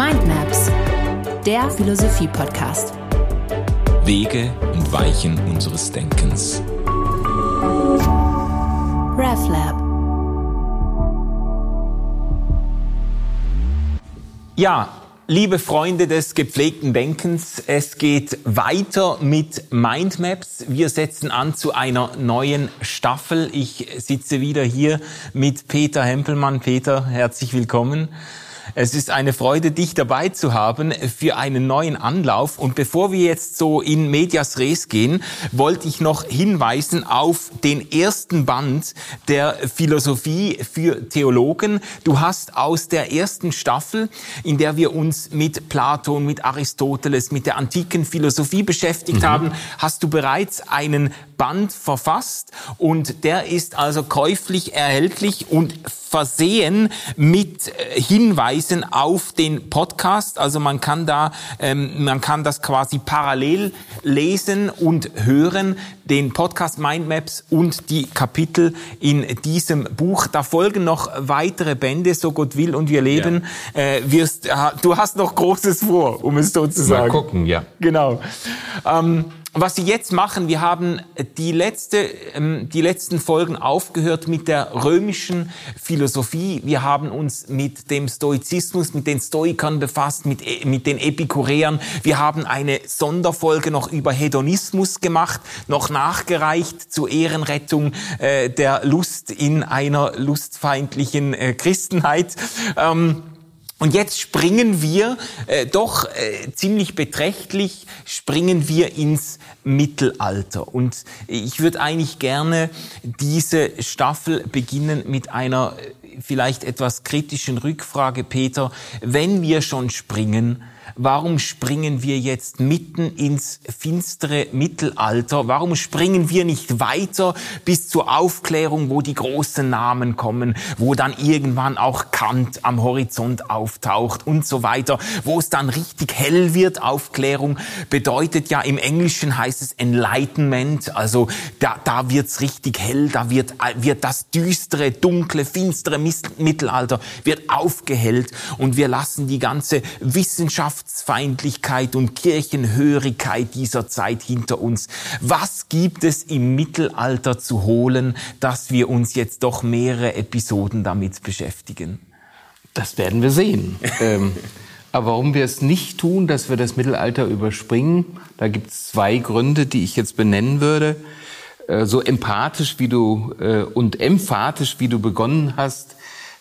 Mindmaps, der Philosophie-Podcast. Wege und Weichen unseres Denkens. RefLab. Ja, liebe Freunde des gepflegten Denkens, es geht weiter mit Mindmaps. Wir setzen an zu einer neuen Staffel. Ich sitze wieder hier mit Peter Hempelmann. Peter, herzlich willkommen. Es ist eine Freude, dich dabei zu haben für einen neuen Anlauf. Und bevor wir jetzt so in Medias Res gehen, wollte ich noch hinweisen auf den ersten Band der Philosophie für Theologen. Du hast aus der ersten Staffel, in der wir uns mit Platon, mit Aristoteles, mit der antiken Philosophie beschäftigt mhm. haben, hast du bereits einen Band verfasst und der ist also käuflich erhältlich und versehen mit äh, Hinweisen auf den Podcast. Also man kann da, ähm, man kann das quasi parallel lesen und hören, den Podcast Mindmaps und die Kapitel in diesem Buch. Da folgen noch weitere Bände, so Gott will und wir leben. Ja. Äh, wirst, du hast noch Großes vor, um es so zu sagen. Mal gucken, ja. Genau. Ähm, was Sie jetzt machen, wir haben die, letzte, ähm, die letzten Folgen aufgehört mit der römischen Philosophie. Wir haben uns mit dem Stoizismus, mit den Stoikern befasst, mit, e, mit den Epikureern. Wir haben eine Sonderfolge noch über Hedonismus gemacht, noch nachgereicht zur Ehrenrettung äh, der Lust in einer lustfeindlichen äh, Christenheit. Und jetzt springen wir äh, doch äh, ziemlich beträchtlich, springen wir ins Mittelalter. Und ich würde eigentlich gerne diese Staffel beginnen mit einer äh, vielleicht etwas kritischen Rückfrage, Peter. Wenn wir schon springen, warum springen wir jetzt mitten ins finstere Mittelalter? Warum springen wir nicht weiter bis zur Aufklärung, wo die großen Namen kommen, wo dann irgendwann auch Kant am Horizont auftaucht und so weiter, wo es dann richtig hell wird? Aufklärung bedeutet ja im Englischen heißt es Enlightenment, also da, da wird's richtig hell, da wird, wird das düstere, dunkle, finstere Mittelalter wird aufgehellt und wir lassen die ganze Wissenschaft Wissenschaftsfeindlichkeit und Kirchenhörigkeit dieser Zeit hinter uns. Was gibt es im Mittelalter zu holen, dass wir uns jetzt doch mehrere Episoden damit beschäftigen? Das werden wir sehen. ähm, aber warum wir es nicht tun, dass wir das Mittelalter überspringen, da gibt es zwei Gründe, die ich jetzt benennen würde. Äh, so empathisch wie du äh, und emphatisch wie du begonnen hast,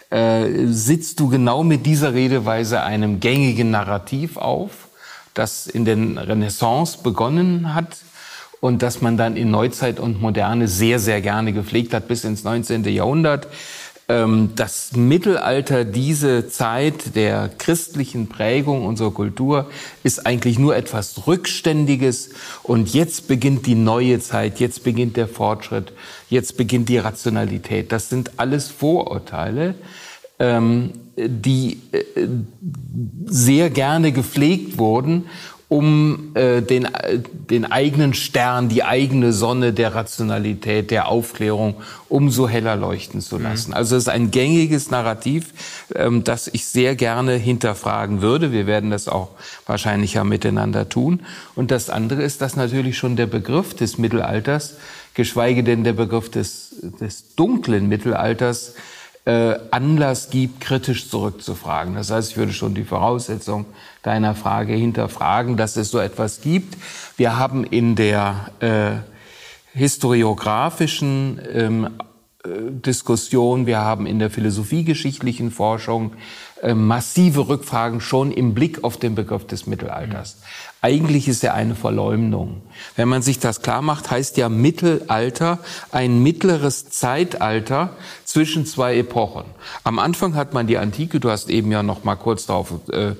äh, sitzt du genau mit dieser Redeweise einem gängigen Narrativ auf, das in den Renaissance begonnen hat und das man dann in Neuzeit und Moderne sehr, sehr gerne gepflegt hat bis ins 19. Jahrhundert. Ähm, das Mittelalter, diese Zeit der christlichen Prägung unserer Kultur, ist eigentlich nur etwas Rückständiges. Und jetzt beginnt die neue Zeit, jetzt beginnt der Fortschritt, jetzt beginnt die Rationalität. Das sind alles Vorurteile, ähm, die äh, sehr gerne gepflegt wurden um äh, den, den eigenen Stern, die eigene Sonne der Rationalität, der Aufklärung umso heller leuchten zu lassen. Mhm. Also es ist ein gängiges Narrativ, ähm, das ich sehr gerne hinterfragen würde. Wir werden das auch wahrscheinlich ja miteinander tun. Und das andere ist, dass natürlich schon der Begriff des Mittelalters, geschweige denn der Begriff des, des dunklen Mittelalters, äh, Anlass gibt, kritisch zurückzufragen. Das heißt, ich würde schon die Voraussetzung deiner Frage hinterfragen, dass es so etwas gibt. Wir haben in der äh, historiografischen ähm, äh, Diskussion, wir haben in der philosophiegeschichtlichen Forschung äh, massive Rückfragen schon im Blick auf den Begriff des Mittelalters. Eigentlich ist er eine Verleumdung. Wenn man sich das klar macht, heißt ja Mittelalter ein mittleres Zeitalter zwischen zwei Epochen. Am Anfang hat man die Antike, du hast eben ja noch mal kurz darauf äh,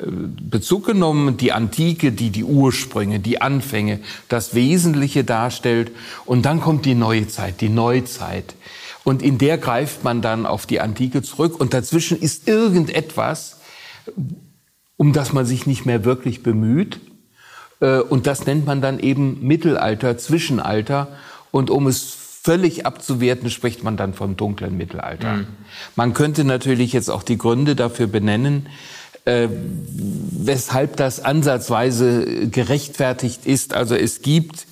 Bezug genommen, die Antike, die die Ursprünge, die Anfänge, das Wesentliche darstellt. Und dann kommt die neue Zeit, die Neuzeit. Und in der greift man dann auf die Antike zurück. Und dazwischen ist irgendetwas, um das man sich nicht mehr wirklich bemüht. Äh, und das nennt man dann eben Mittelalter, Zwischenalter. Und um es völlig abzuwerten, spricht man dann vom dunklen Mittelalter. Mhm. Man könnte natürlich jetzt auch die Gründe dafür benennen, äh, weshalb das ansatzweise gerechtfertigt ist. Also es gibt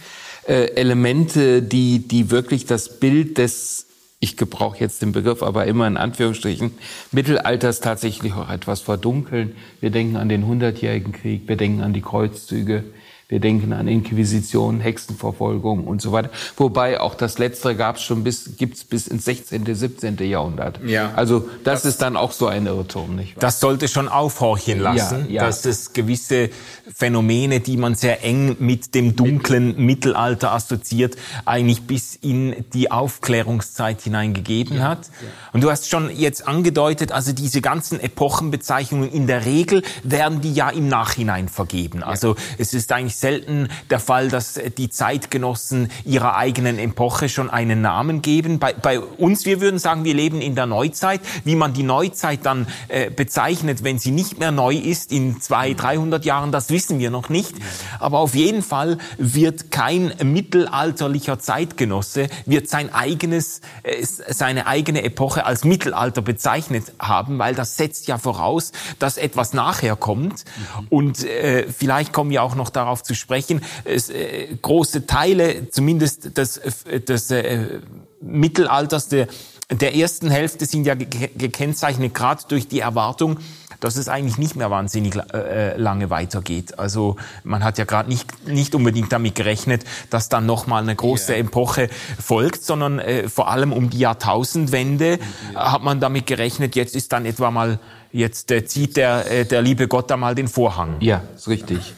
äh, Elemente, die, die wirklich das Bild des ich gebrauche jetzt den Begriff aber immer in Anführungsstrichen, Mittelalters tatsächlich auch etwas verdunkeln. Wir denken an den Hundertjährigen Krieg, wir denken an die Kreuzzüge, wir denken an Inquisition, Hexenverfolgung und so weiter. Wobei auch das Letztere gab es schon bis, gibt's bis ins 16., 17. Jahrhundert. Ja. Also das, das ist dann auch so ein Irrtum, nicht wahr? Das sollte schon aufhorchen lassen, ja, ja. dass es gewisse Phänomene, die man sehr eng mit dem dunklen Mittelalter assoziiert, eigentlich bis in die Aufklärungszeit hineingegeben ja, hat. Und du hast schon jetzt angedeutet, also diese ganzen Epochenbezeichnungen in der Regel werden die ja im Nachhinein vergeben. Also es ist eigentlich selten der Fall, dass die Zeitgenossen ihrer eigenen Epoche schon einen Namen geben. Bei, bei uns, wir würden sagen, wir leben in der Neuzeit. Wie man die Neuzeit dann äh, bezeichnet, wenn sie nicht mehr neu ist, in zwei, dreihundert Jahren, das wissen wir noch nicht. Aber auf jeden Fall wird kein mittelalterlicher Zeitgenosse, wird sein eigenes, äh, seine eigene Epoche als Mittelalter bezeichnet haben, weil das setzt ja voraus, dass etwas nachher kommt. Und äh, vielleicht kommen wir auch noch darauf zu sprechen. Es, äh, große Teile, zumindest des, äh, des äh, Mittelalters der, der ersten Hälfte, sind ja gekennzeichnet gerade durch die Erwartung, dass es eigentlich nicht mehr wahnsinnig äh, lange weitergeht. Also man hat ja gerade nicht, nicht unbedingt damit gerechnet, dass dann nochmal eine große yeah. Epoche folgt, sondern äh, vor allem um die Jahrtausendwende ja. hat man damit gerechnet, jetzt ist dann etwa mal, jetzt äh, zieht der, äh, der liebe Gott da mal den Vorhang. Ja, ist richtig.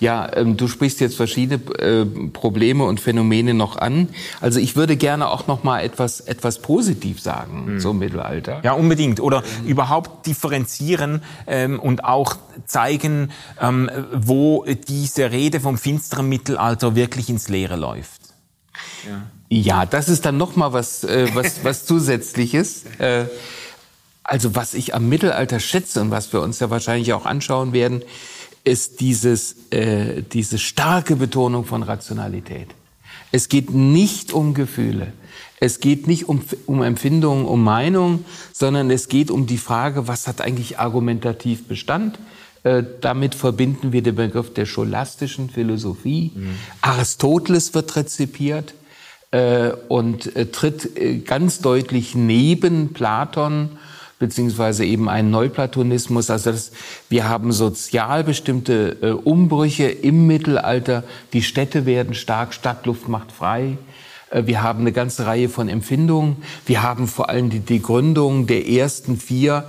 Ja, ähm, du sprichst jetzt verschiedene äh, Probleme und Phänomene noch an. Also ich würde gerne auch noch mal etwas etwas positiv sagen mhm. zum Mittelalter. Ja, unbedingt. Oder mhm. überhaupt differenzieren ähm, und auch zeigen, ähm, wo diese Rede vom finsteren Mittelalter wirklich ins Leere läuft. Ja, ja das ist dann noch mal was äh, was was zusätzliches. Äh, also was ich am Mittelalter schätze und was wir uns ja wahrscheinlich auch anschauen werden, ist dieses, äh, diese starke Betonung von Rationalität. Es geht nicht um Gefühle. Es geht nicht um, um Empfindungen, um Meinungen, sondern es geht um die Frage, was hat eigentlich argumentativ Bestand? Äh, damit verbinden wir den Begriff der scholastischen Philosophie. Mhm. Aristoteles wird rezipiert äh, und äh, tritt äh, ganz deutlich neben Platon beziehungsweise eben einen Neuplatonismus. Also das, wir haben sozial bestimmte äh, Umbrüche im Mittelalter. Die Städte werden stark, Stadtluft macht frei. Äh, wir haben eine ganze Reihe von Empfindungen. Wir haben vor allem die, die Gründung der ersten vier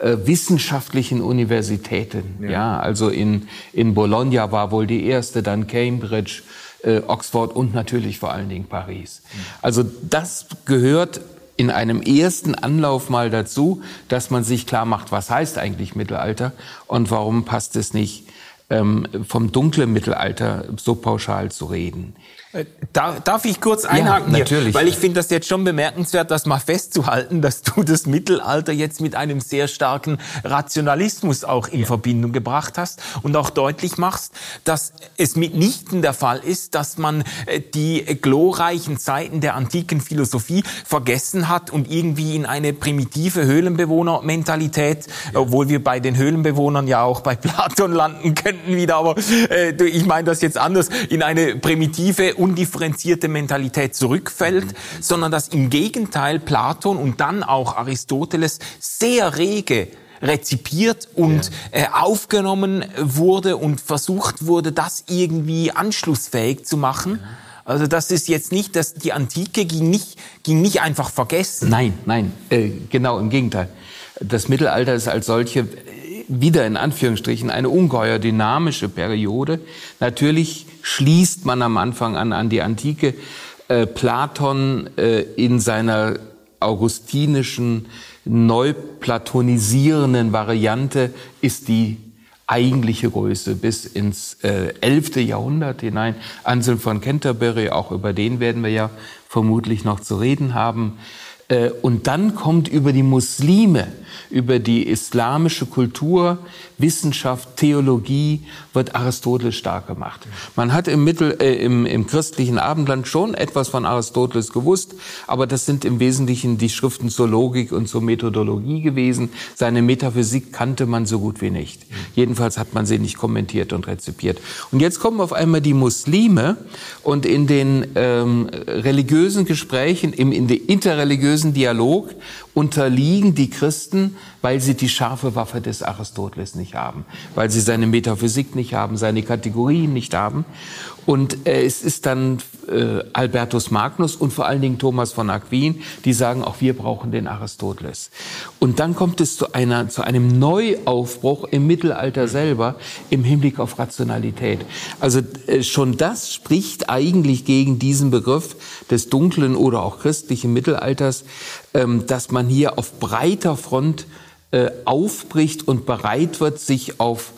äh, wissenschaftlichen Universitäten. Ja. ja. also in, in Bologna war wohl die erste, dann Cambridge, äh, Oxford und natürlich vor allen Dingen Paris. Also das gehört in einem ersten Anlauf mal dazu, dass man sich klar macht, was heißt eigentlich Mittelalter und warum passt es nicht, ähm, vom dunklen Mittelalter so pauschal zu reden. Äh, darf ich kurz einhaken ja, natürlich. Hier? Weil ich finde das jetzt schon bemerkenswert, das mal festzuhalten, dass du das Mittelalter jetzt mit einem sehr starken Rationalismus auch in ja. Verbindung gebracht hast und auch deutlich machst, dass es mitnichten der Fall ist, dass man äh, die glorreichen Zeiten der antiken Philosophie vergessen hat und irgendwie in eine primitive Höhlenbewohnermentalität, ja. obwohl wir bei den Höhlenbewohnern ja auch bei Platon landen könnten wieder, aber äh, ich meine das jetzt anders, in eine primitive undifferenzierteMentalität zurückfällt, mhm. sondern dass im Gegenteil Platon und dann auch Aristoteles sehr rege rezipiert und ja. äh, aufgenommen wurde und versucht wurde, das irgendwie anschlussfähig zu machen. Ja. Also das ist jetzt nicht, dass die Antike ging nicht, ging nicht einfach vergessen. Nein, nein, äh, genau im Gegenteil. Das Mittelalter ist als solche wieder in Anführungsstrichen eine ungeheuer dynamische Periode. Natürlich schließt man am Anfang an an die Antike. Äh, Platon äh, in seiner augustinischen, neuplatonisierenden Variante ist die eigentliche Größe bis ins äh, 11. Jahrhundert hinein. Anselm von Canterbury, auch über den werden wir ja vermutlich noch zu reden haben. Äh, und dann kommt über die Muslime über die islamische Kultur, Wissenschaft, Theologie wird Aristoteles stark gemacht. Man hat im Mittel, äh, im, im christlichen Abendland schon etwas von Aristoteles gewusst, aber das sind im Wesentlichen die Schriften zur Logik und zur Methodologie gewesen. Seine Metaphysik kannte man so gut wie nicht. Jedenfalls hat man sie nicht kommentiert und rezipiert. Und jetzt kommen auf einmal die Muslime und in den ähm, religiösen Gesprächen, im in den interreligiösen Dialog unterliegen die Christen, weil sie die scharfe Waffe des Aristoteles nicht haben, weil sie seine Metaphysik nicht haben, seine Kategorien nicht haben. Und äh, es ist dann äh, Albertus Magnus und vor allen Dingen Thomas von Aquin, die sagen, auch wir brauchen den Aristoteles. Und dann kommt es zu, einer, zu einem Neuaufbruch im Mittelalter selber im Hinblick auf Rationalität. Also äh, schon das spricht eigentlich gegen diesen Begriff des dunklen oder auch christlichen Mittelalters, dass man hier auf breiter Front äh, aufbricht und bereit wird, sich auf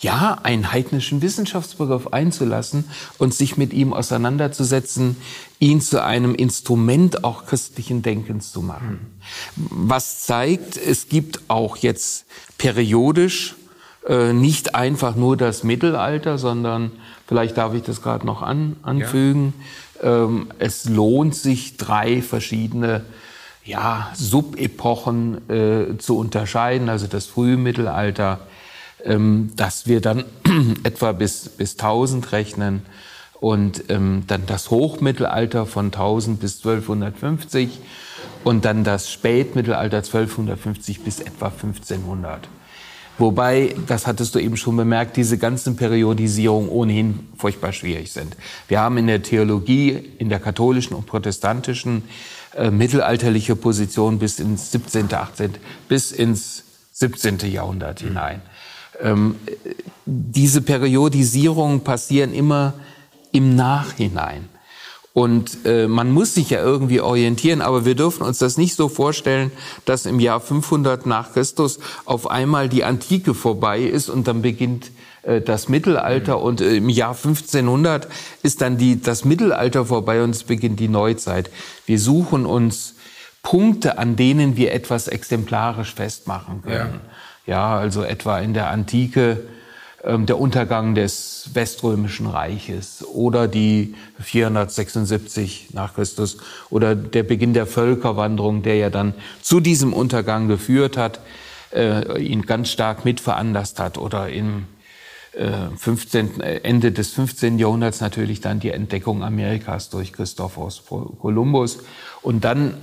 ja, einen heidnischen Wissenschaftsbegriff einzulassen und sich mit ihm auseinanderzusetzen, ihn zu einem Instrument auch christlichen Denkens zu machen. Was zeigt, es gibt auch jetzt periodisch äh, nicht einfach nur das Mittelalter, sondern vielleicht darf ich das gerade noch an, anfügen. Ja. Ähm, es lohnt sich, drei verschiedene ja, Subepochen äh, zu unterscheiden, also das frühe Mittelalter, ähm, dass wir dann etwa bis, bis 1000 rechnen und ähm, dann das Hochmittelalter von 1000 bis 1250 und dann das Spätmittelalter 1250 bis etwa 1500. Wobei, das hattest du eben schon bemerkt, diese ganzen Periodisierungen ohnehin furchtbar schwierig sind. Wir haben in der Theologie, in der katholischen und protestantischen, äh, mittelalterliche Position bis ins 17., 18., bis ins 17. Jahrhundert hinein. Ähm, diese Periodisierungen passieren immer im Nachhinein. Und äh, man muss sich ja irgendwie orientieren, aber wir dürfen uns das nicht so vorstellen, dass im Jahr 500 nach Christus auf einmal die Antike vorbei ist und dann beginnt äh, das Mittelalter mhm. und äh, im Jahr 1500 ist dann die, das Mittelalter vorbei und es beginnt die Neuzeit. Wir suchen uns Punkte, an denen wir etwas exemplarisch festmachen können. Ja. Ja, also etwa in der Antike der Untergang des Weströmischen Reiches oder die 476 nach Christus oder der Beginn der Völkerwanderung, der ja dann zu diesem Untergang geführt hat, äh, ihn ganz stark mit veranlasst hat oder im äh, 15, äh, Ende des 15. Jahrhunderts natürlich dann die Entdeckung Amerikas durch Christophorus Kolumbus. Und dann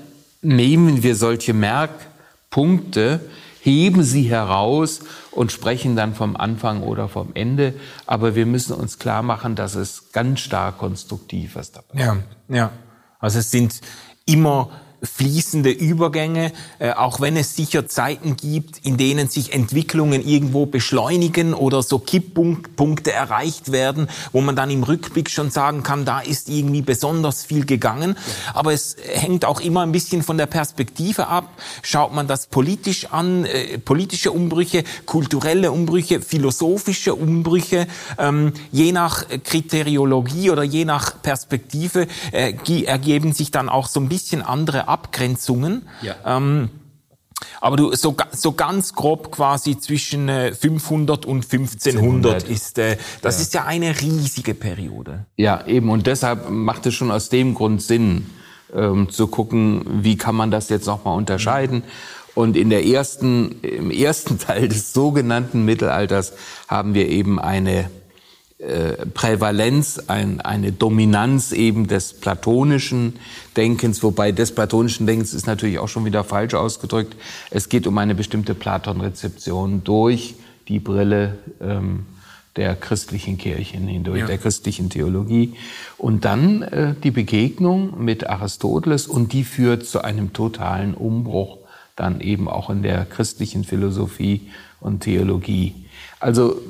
nehmen wir solche Merkpunkte, heben sie heraus und sprechen dann vom Anfang oder vom Ende. Aber wir müssen uns klar machen, dass es ganz stark konstruktiv ist dabei. Ja, ja. Also es sind immer fließende Übergänge, äh, auch wenn es sicher Zeiten gibt, in denen sich Entwicklungen irgendwo beschleunigen oder so Kipppunkte erreicht werden, wo man dann im Rückblick schon sagen kann, da ist irgendwie besonders viel gegangen. Aber es hängt auch immer ein bisschen von der Perspektive ab. Schaut man das politisch an, äh, politische Umbrüche, kulturelle Umbrüche, philosophische Umbrüche, ähm, je nach Kriteriologie oder je nach Perspektive äh, ergeben sich dann auch so ein bisschen andere Abgrenzungen. Ja. Ähm, aber du, so, so ganz grob quasi zwischen 500 äh, und 1500 ist, äh, das ja. ist ja eine riesige Periode. Ja, eben. Und deshalb macht es schon aus dem Grund Sinn, ähm, zu gucken, wie kann man das jetzt nochmal unterscheiden. Und in der ersten, im ersten Teil des sogenannten Mittelalters haben wir eben eine äh, Prävalenz, ein, eine Dominanz eben des platonischen Denkens, wobei des platonischen Denkens ist natürlich auch schon wieder falsch ausgedrückt. Es geht um eine bestimmte Platon-Rezeption durch die Brille ähm, der christlichen Kirchen hindurch, ja. der christlichen Theologie. Und dann äh, die Begegnung mit Aristoteles und die führt zu einem totalen Umbruch dann eben auch in der christlichen Philosophie und Theologie. Also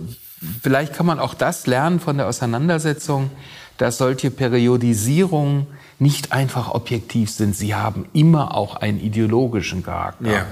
vielleicht kann man auch das lernen von der Auseinandersetzung, dass solche Periodisierungen nicht einfach objektiv sind. Sie haben immer auch einen ideologischen Charakter. Ja.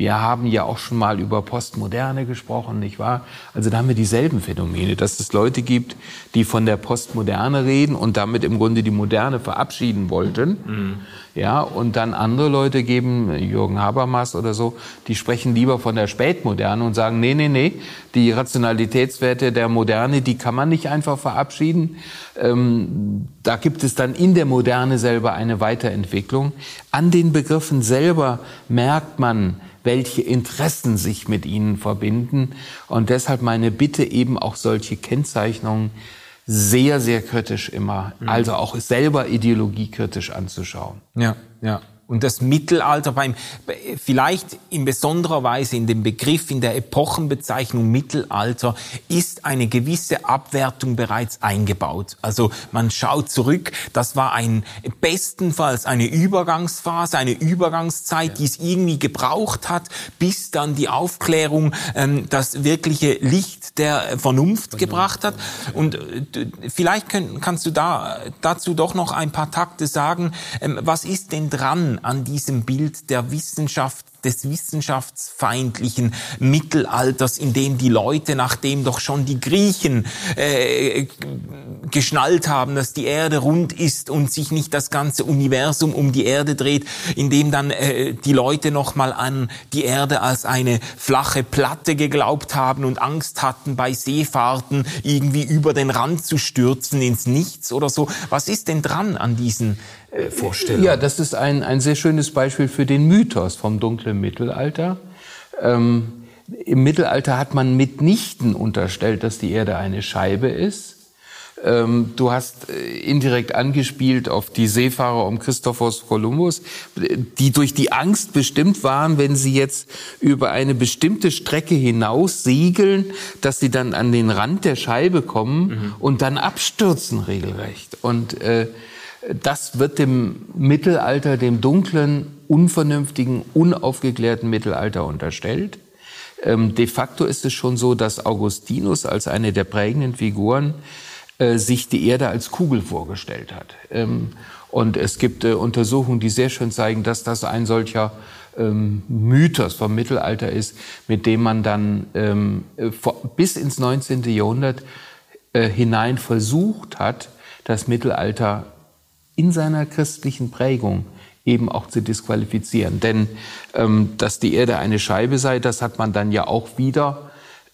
Wir haben ja auch schon mal über Postmoderne gesprochen, nicht wahr? Also da haben wir dieselben Phänomene, dass es Leute gibt, die von der Postmoderne reden und damit im Grunde die Moderne verabschieden wollten. Mhm. Ja, und dann andere Leute geben, Jürgen Habermas oder so, die sprechen lieber von der Spätmoderne und sagen, nee, nee, nee, die Rationalitätswerte der Moderne, die kann man nicht einfach verabschieden. Ähm, da gibt es dann in der Moderne selber eine Weiterentwicklung. An den Begriffen selber merkt man, welche Interessen sich mit ihnen verbinden. Und deshalb meine Bitte eben auch solche Kennzeichnungen sehr, sehr kritisch immer, mhm. also auch selber ideologiekritisch anzuschauen. Ja, ja. Und das Mittelalter beim, vielleicht in besonderer Weise in dem Begriff, in der Epochenbezeichnung Mittelalter, ist eine gewisse Abwertung bereits eingebaut. Also man schaut zurück, das war ein bestenfalls eine Übergangsphase, eine Übergangszeit, ja. die es irgendwie gebraucht hat, bis dann die Aufklärung ähm, das wirkliche Licht der Vernunft, Vernunft gebracht hat. Und äh, vielleicht können, kannst du da dazu doch noch ein paar Takte sagen. Ähm, was ist denn dran an diesem Bild der Wissenschaft des wissenschaftsfeindlichen Mittelalters, in dem die Leute, nachdem doch schon die Griechen äh, geschnallt haben, dass die Erde rund ist und sich nicht das ganze Universum um die Erde dreht, in dem dann äh, die Leute noch mal an die Erde als eine flache Platte geglaubt haben und Angst hatten, bei Seefahrten irgendwie über den Rand zu stürzen ins Nichts oder so. Was ist denn dran an diesen äh, Vorstellungen? Ja, das ist ein, ein sehr schönes Beispiel für den Mythos vom dunklen Mittelalter. Ähm, Im Mittelalter hat man mitnichten unterstellt, dass die Erde eine Scheibe ist. Ähm, du hast äh, indirekt angespielt auf die Seefahrer um Christophorus Columbus, die durch die Angst bestimmt waren, wenn sie jetzt über eine bestimmte Strecke hinaus segeln, dass sie dann an den Rand der Scheibe kommen mhm. und dann abstürzen regelrecht. Und äh, das wird dem Mittelalter, dem dunklen, unvernünftigen, unaufgeklärten Mittelalter unterstellt. Ähm, de facto ist es schon so, dass Augustinus als eine der prägenden Figuren äh, sich die Erde als Kugel vorgestellt hat. Ähm, und es gibt äh, Untersuchungen, die sehr schön zeigen, dass das ein solcher ähm, Mythos vom Mittelalter ist, mit dem man dann vor, bis ins 19. Jahrhundert äh, hinein versucht hat, das Mittelalter in seiner christlichen Prägung eben auch zu disqualifizieren. Denn ähm, dass die Erde eine Scheibe sei, das hat man dann ja auch wieder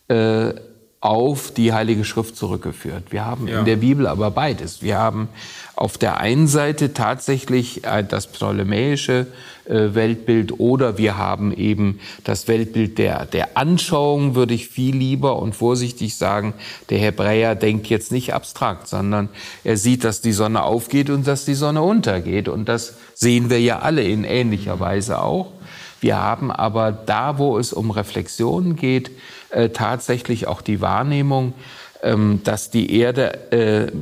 äh, auf die Heilige Schrift zurückgeführt. Wir haben ja. in der Bibel aber beides. Wir haben auf der einen Seite tatsächlich äh, das ptolemäische äh, Weltbild oder wir haben eben das Weltbild der, der Anschauung, würde ich viel lieber und vorsichtig sagen, der Hebräer denkt jetzt nicht abstrakt, sondern er sieht, dass die Sonne aufgeht und dass die Sonne untergeht. Und das sehen wir ja alle in ähnlicher Weise auch. Wir haben aber da, wo es um Reflexionen geht, äh, tatsächlich auch die Wahrnehmung, ähm, dass die Erde äh,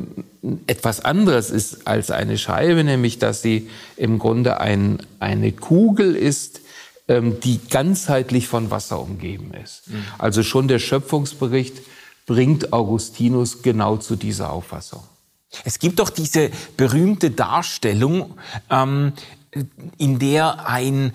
etwas anderes ist als eine Scheibe, nämlich dass sie im Grunde ein, eine Kugel ist, ähm, die ganzheitlich von Wasser umgeben ist. Mhm. Also schon der Schöpfungsbericht bringt Augustinus genau zu dieser Auffassung. Es gibt doch diese berühmte Darstellung, ähm, in der ein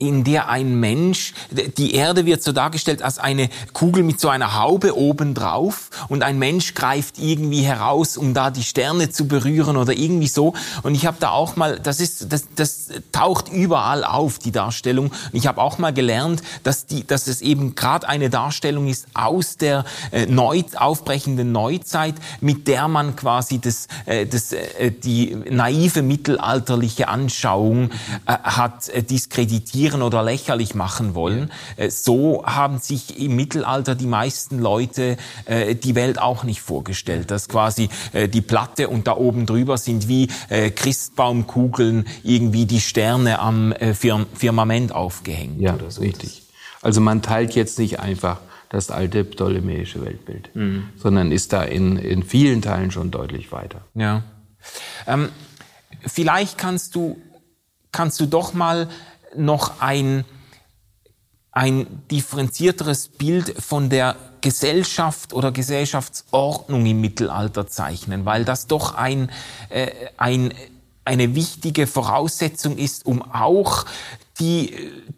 in der ein Mensch, die Erde wird so dargestellt als eine Kugel mit so einer Haube oben drauf und ein Mensch greift irgendwie heraus, um da die Sterne zu berühren oder irgendwie so. Und ich habe da auch mal, das ist, das, das taucht überall auf, die Darstellung. Und ich habe auch mal gelernt, dass die, dass es eben gerade eine Darstellung ist aus der äh, neu aufbrechenden Neuzeit, mit der man quasi das, äh, das, äh, die naive mittelalterliche Anschauung äh, hat äh, diskreditiert kritisieren oder lächerlich machen wollen. Äh, so haben sich im Mittelalter die meisten Leute äh, die Welt auch nicht vorgestellt, dass quasi äh, die Platte und da oben drüber sind wie Christbaumkugeln irgendwie die Sterne am Firmament aufgehängt. Ja, so. richtig. Also man teilt jetzt nicht einfach das alte ptolemäische Weltbild, mhm. sondern ist da in, in vielen Teilen schon deutlich weiter. Ja. Ähm, vielleicht kannst du, kannst du doch mal noch ein, ein differenzierteres Bild von der Gesellschaft oder Gesellschaftsordnung im Mittelalter zeichnen, weil das doch ein, äh, ein, eine wichtige Voraussetzung ist, um auch die,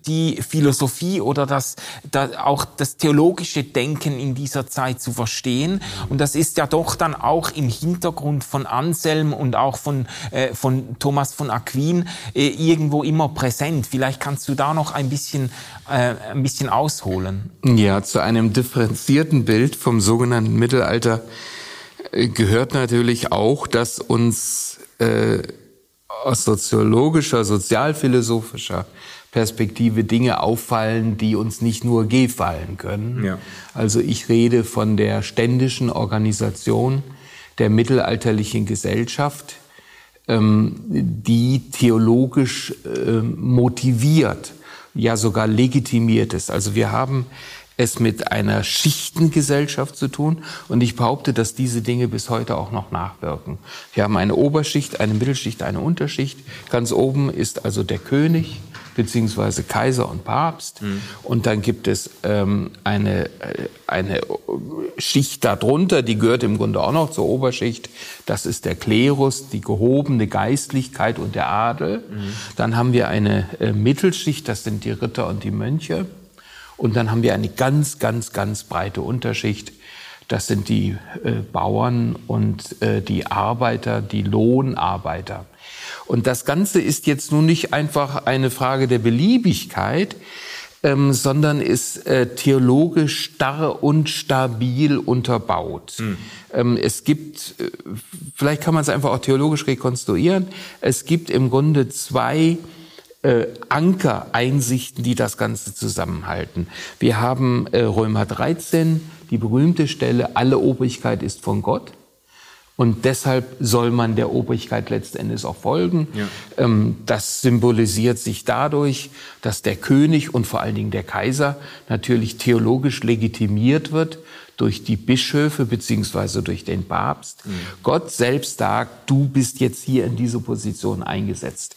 die Philosophie oder das, das, auch das theologische Denken in dieser Zeit zu verstehen. Und das ist ja doch dann auch im Hintergrund von Anselm und auch von, äh, von Thomas von Aquin äh, irgendwo immer präsent. Vielleicht kannst du da noch ein bisschen, äh, ein bisschen ausholen. Ja, zu einem differenzierten Bild vom sogenannten Mittelalter äh, gehört natürlich auch, dass uns äh, aus soziologischer, sozialphilosophischer Perspektive Dinge auffallen, die uns nicht nur gefallen können. Ja. Also ich rede von der ständischen Organisation der mittelalterlichen Gesellschaft, ähm, die theologisch äh, motiviert, ja sogar legitimiert ist. Also wir haben es mit einer Schichtengesellschaft zu tun. Und ich behaupte, dass diese Dinge bis heute auch noch nachwirken. Wir haben eine Oberschicht, eine Mittelschicht, eine Unterschicht. Ganz oben ist also der König beziehungsweise Kaiser und Papst. Mhm. Und dann gibt es ähm, eine, äh, eine Schicht darunter, die gehört im Grunde auch noch zur Oberschicht. Das ist der Klerus, die gehobene Geistlichkeit und der Adel. Mhm. Dann haben wir eine äh, Mittelschicht, das sind die Ritter und die Mönche. Und dann haben wir eine ganz, ganz, ganz breite Unterschicht. Das sind die äh, Bauern und äh, die Arbeiter, die Lohnarbeiter. Und das Ganze ist jetzt nun nicht einfach eine Frage der Beliebigkeit, ähm, sondern ist äh, theologisch starr und stabil unterbaut. Mhm. Ähm, es gibt, äh, vielleicht kann man es einfach auch theologisch rekonstruieren, es gibt im Grunde zwei äh, Ankereinsichten, die das Ganze zusammenhalten. Wir haben äh, Römer 13, die berühmte Stelle, alle Obrigkeit ist von Gott. Und deshalb soll man der Obrigkeit letztendlich auch folgen. Ja. Ähm, das symbolisiert sich dadurch, dass der König und vor allen Dingen der Kaiser natürlich theologisch legitimiert wird durch die Bischöfe beziehungsweise durch den Papst. Mhm. Gott selbst sagt, du bist jetzt hier in diese Position eingesetzt.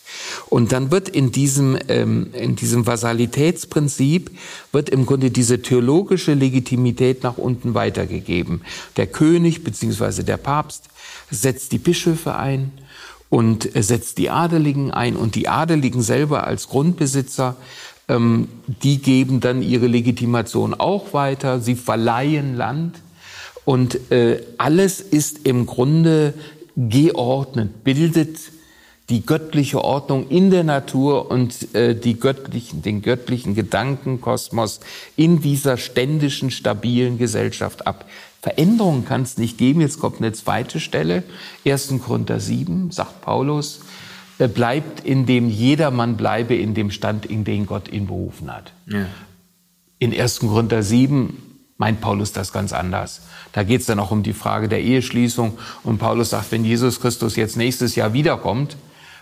Und dann wird in diesem, ähm, in diesem Vasalitätsprinzip wird im Grunde diese theologische Legitimität nach unten weitergegeben. Der König beziehungsweise der Papst setzt die Bischöfe ein und setzt die Adeligen ein und die Adeligen selber als Grundbesitzer ähm, die geben dann ihre Legitimation auch weiter. Sie verleihen Land. Und äh, alles ist im Grunde geordnet, bildet die göttliche Ordnung in der Natur und äh, die göttlichen, den göttlichen Gedankenkosmos in dieser ständischen, stabilen Gesellschaft ab. Veränderungen kann es nicht geben. Jetzt kommt eine zweite Stelle. 1. Korinther 7, sagt Paulus, bleibt, in dem jedermann bleibe in dem Stand, in den Gott ihn berufen hat. Ja. In 1. Korinther 7 meint Paulus das ganz anders. Da geht es dann auch um die Frage der Eheschließung. Und Paulus sagt, wenn Jesus Christus jetzt nächstes Jahr wiederkommt,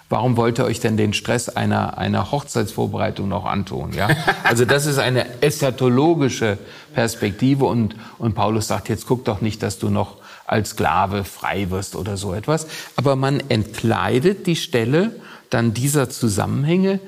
warum wollt ihr euch denn den Stress einer, einer Hochzeitsvorbereitung noch antun? Ja? Also das ist eine eschatologische Perspektive und, und Paulus sagt, jetzt guck doch nicht, dass du noch als Sklave frei wirst oder so etwas. Aber man entkleidet die Stelle dann dieser Zusammenhänge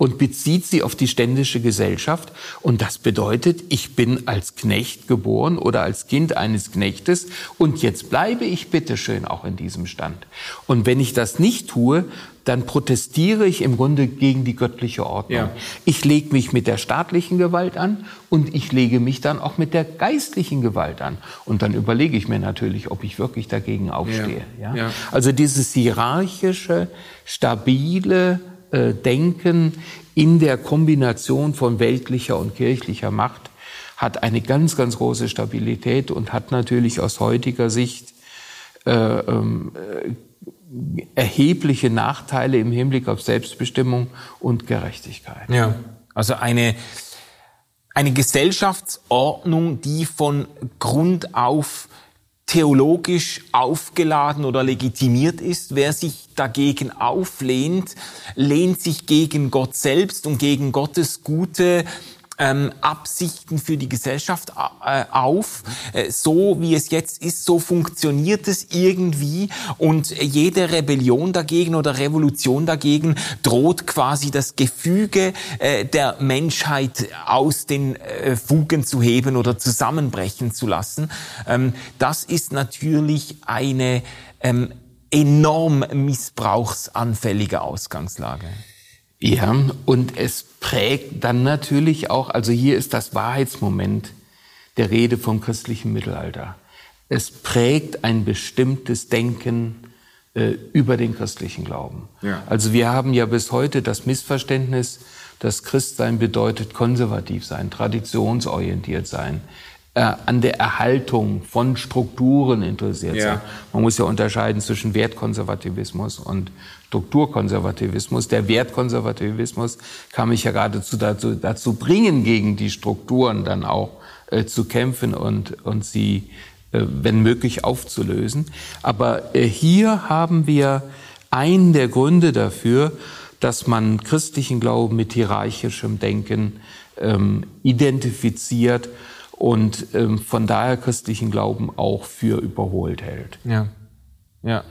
und bezieht sie auf die ständische Gesellschaft. Und das bedeutet, ich bin als Knecht geboren oder als Kind eines Knechtes und jetzt bleibe ich bitteschön auch in diesem Stand. Und wenn ich das nicht tue, dann protestiere ich im Grunde gegen die göttliche Ordnung. Ja. Ich lege mich mit der staatlichen Gewalt an und ich lege mich dann auch mit der geistlichen Gewalt an. Und dann überlege ich mir natürlich, ob ich wirklich dagegen aufstehe. Ja. ja. Also dieses hierarchische, stabile äh, Denken in der Kombination von weltlicher und kirchlicher Macht hat eine ganz, ganz große Stabilität und hat natürlich aus heutiger Sicht äh, ähm, äh, erhebliche Nachteile im Hinblick auf Selbstbestimmung und Gerechtigkeit. Ja, also eine, eine Gesellschaftsordnung, die von Grund auf theologisch aufgeladen oder legitimiert ist. Wer sich dagegen auflehnt, lehnt sich gegen Gott selbst und gegen Gottes gute ähm, Absichten für die Gesellschaft äh, auf. Äh, so wie es jetzt ist, so funktioniert es irgendwie und jede Rebellion dagegen oder Revolution dagegen droht quasi das Gefüge äh, der Menschheit aus den äh, Fugen zu heben oder zusammenbrechen zu lassen. Ähm, das ist natürlich eine ähm, enorm missbrauchsanfällige Ausgangslage. Ja, und es prägt dann natürlich auch, also hier ist das Wahrheitsmoment der Rede vom christlichen Mittelalter. Es prägt ein bestimmtes Denken äh, über den christlichen Glauben. Ja. Also wir haben ja bis heute das Missverständnis, dass Christsein bedeutet konservativ sein, traditionsorientiert sein, äh, an der Erhaltung von Strukturen interessiert ja. sein. Man muss ja unterscheiden zwischen Wertkonservativismus und Strukturkonservativismus. Der Wertkonservativismus kann mich ja geradezu dazu, dazu bringen, gegen die Strukturen dann auch äh, zu kämpfen und, und sie, äh, wenn möglich, aufzulösen. Aber äh, hier haben wir einen der Gründe dafür, dass man christlichen Glauben mit hierarchischem Denken ähm, identifiziert und ähm, von daher christlichen Glauben auch für überholt hält. Ja, ja.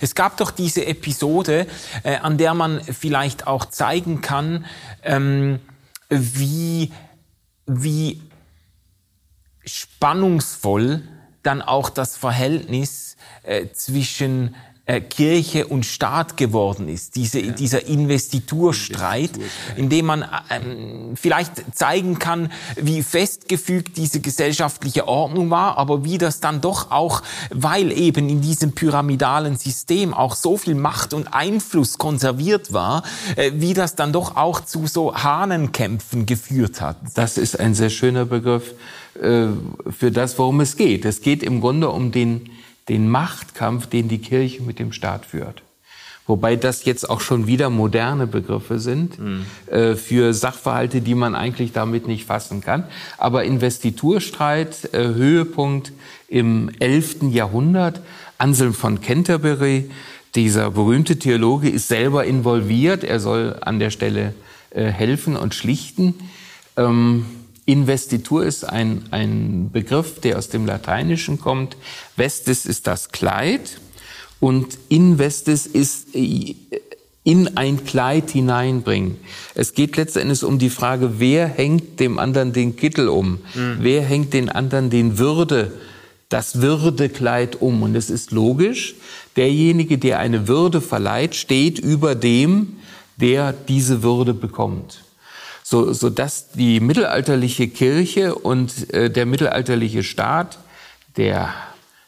Es gab doch diese Episode, äh, an der man vielleicht auch zeigen kann, ähm, wie, wie spannungsvoll dann auch das Verhältnis äh, zwischen äh, Kirche und Staat geworden ist, diese, ja. dieser Investiturstreit, in dem man ähm, vielleicht zeigen kann, wie festgefügt diese gesellschaftliche Ordnung war, aber wie das dann doch auch, weil eben in diesem pyramidalen System auch so viel Macht und Einfluss konserviert war, äh, wie das dann doch auch zu so Hahnenkämpfen geführt hat. Das ist ein sehr schöner Begriff äh, für das, worum es geht. Es geht im Grunde um den den Machtkampf, den die Kirche mit dem Staat führt. Wobei das jetzt auch schon wieder moderne Begriffe sind mhm. äh, für Sachverhalte, die man eigentlich damit nicht fassen kann. Aber Investiturstreit, äh, Höhepunkt im 11. Jahrhundert. Anselm von Canterbury, dieser berühmte Theologe, ist selber involviert. Er soll an der Stelle äh, helfen und schlichten. Ähm, Investitur ist ein, ein Begriff, der aus dem Lateinischen kommt. Vestis ist das Kleid und investis ist äh, in ein Kleid hineinbringen. Es geht letztendlich um die Frage, wer hängt dem anderen den Kittel um? Mhm. Wer hängt den anderen den Würde, das Würdekleid um? Und es ist logisch, derjenige, der eine Würde verleiht, steht über dem, der diese Würde bekommt so, so dass die mittelalterliche Kirche und äh, der mittelalterliche Staat, der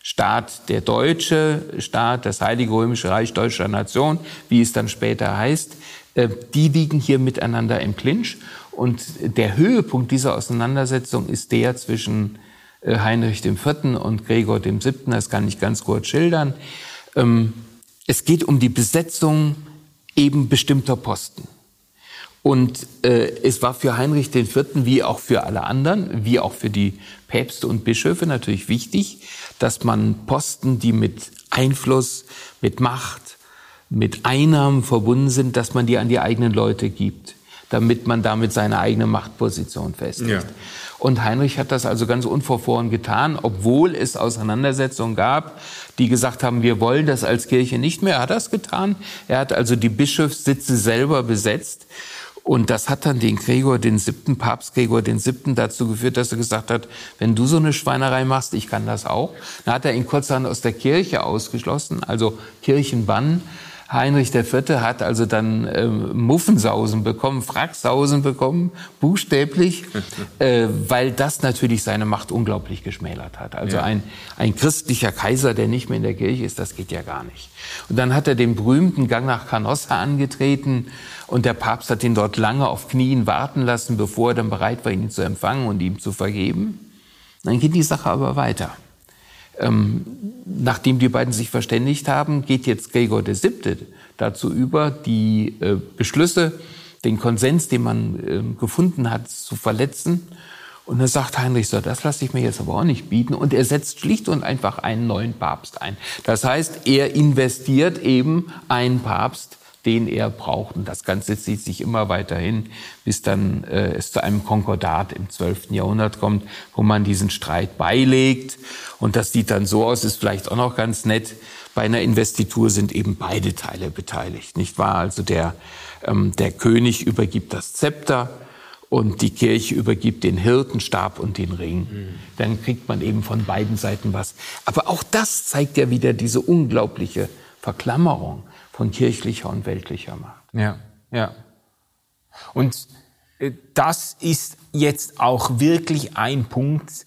Staat, der deutsche Staat, das Heilige Römische Reich deutscher Nation, wie es dann später heißt, äh, die liegen hier miteinander im Clinch. Und der Höhepunkt dieser Auseinandersetzung ist der zwischen äh, Heinrich IV. und Gregor VII. Das kann ich ganz kurz schildern. Ähm, es geht um die Besetzung eben bestimmter Posten. Und äh, es war für Heinrich IV. wie auch für alle anderen, wie auch für die Päpste und Bischöfe natürlich wichtig, dass man Posten, die mit Einfluss, mit Macht, mit Einnahmen verbunden sind, dass man die an die eigenen Leute gibt, damit man damit seine eigene Machtposition festigt. Ja. Und Heinrich hat das also ganz unverfroren getan, obwohl es Auseinandersetzungen gab, die gesagt haben, wir wollen das als Kirche nicht mehr. Er hat das getan. Er hat also die Bischofssitze selber besetzt. Und das hat dann den Gregor, den siebten, Papst Gregor den siebten dazu geführt, dass er gesagt hat, wenn du so eine Schweinerei machst, ich kann das auch. Dann hat er ihn kurzerhand aus der Kirche ausgeschlossen, also Kirchenbann. Heinrich IV. hat also dann äh, Muffensausen bekommen, Fracksausen bekommen, buchstäblich, äh, weil das natürlich seine Macht unglaublich geschmälert hat. Also ja. ein, ein christlicher Kaiser, der nicht mehr in der Kirche ist, das geht ja gar nicht. Und dann hat er den berühmten Gang nach Canossa angetreten und der Papst hat ihn dort lange auf Knien warten lassen, bevor er dann bereit war, ihn zu empfangen und ihm zu vergeben. Dann geht die Sache aber weiter. Ähm, nachdem die beiden sich verständigt haben, geht jetzt Gregor VII. dazu über, die äh, Beschlüsse, den Konsens, den man äh, gefunden hat, zu verletzen. Und dann sagt Heinrich so, das lasse ich mir jetzt aber auch nicht bieten. Und er setzt schlicht und einfach einen neuen Papst ein. Das heißt, er investiert eben einen Papst, den er braucht. Und das Ganze zieht sich immer weiter hin, bis dann äh, es zu einem Konkordat im 12. Jahrhundert kommt, wo man diesen Streit beilegt. Und das sieht dann so aus, ist vielleicht auch noch ganz nett. Bei einer Investitur sind eben beide Teile beteiligt, nicht wahr? Also der, ähm, der König übergibt das Zepter und die Kirche übergibt den Hirtenstab und den Ring. Mhm. Dann kriegt man eben von beiden Seiten was. Aber auch das zeigt ja wieder diese unglaubliche Verklammerung von kirchlicher und weltlicher Macht. Ja, ja. Und äh, das ist jetzt auch wirklich ein Punkt,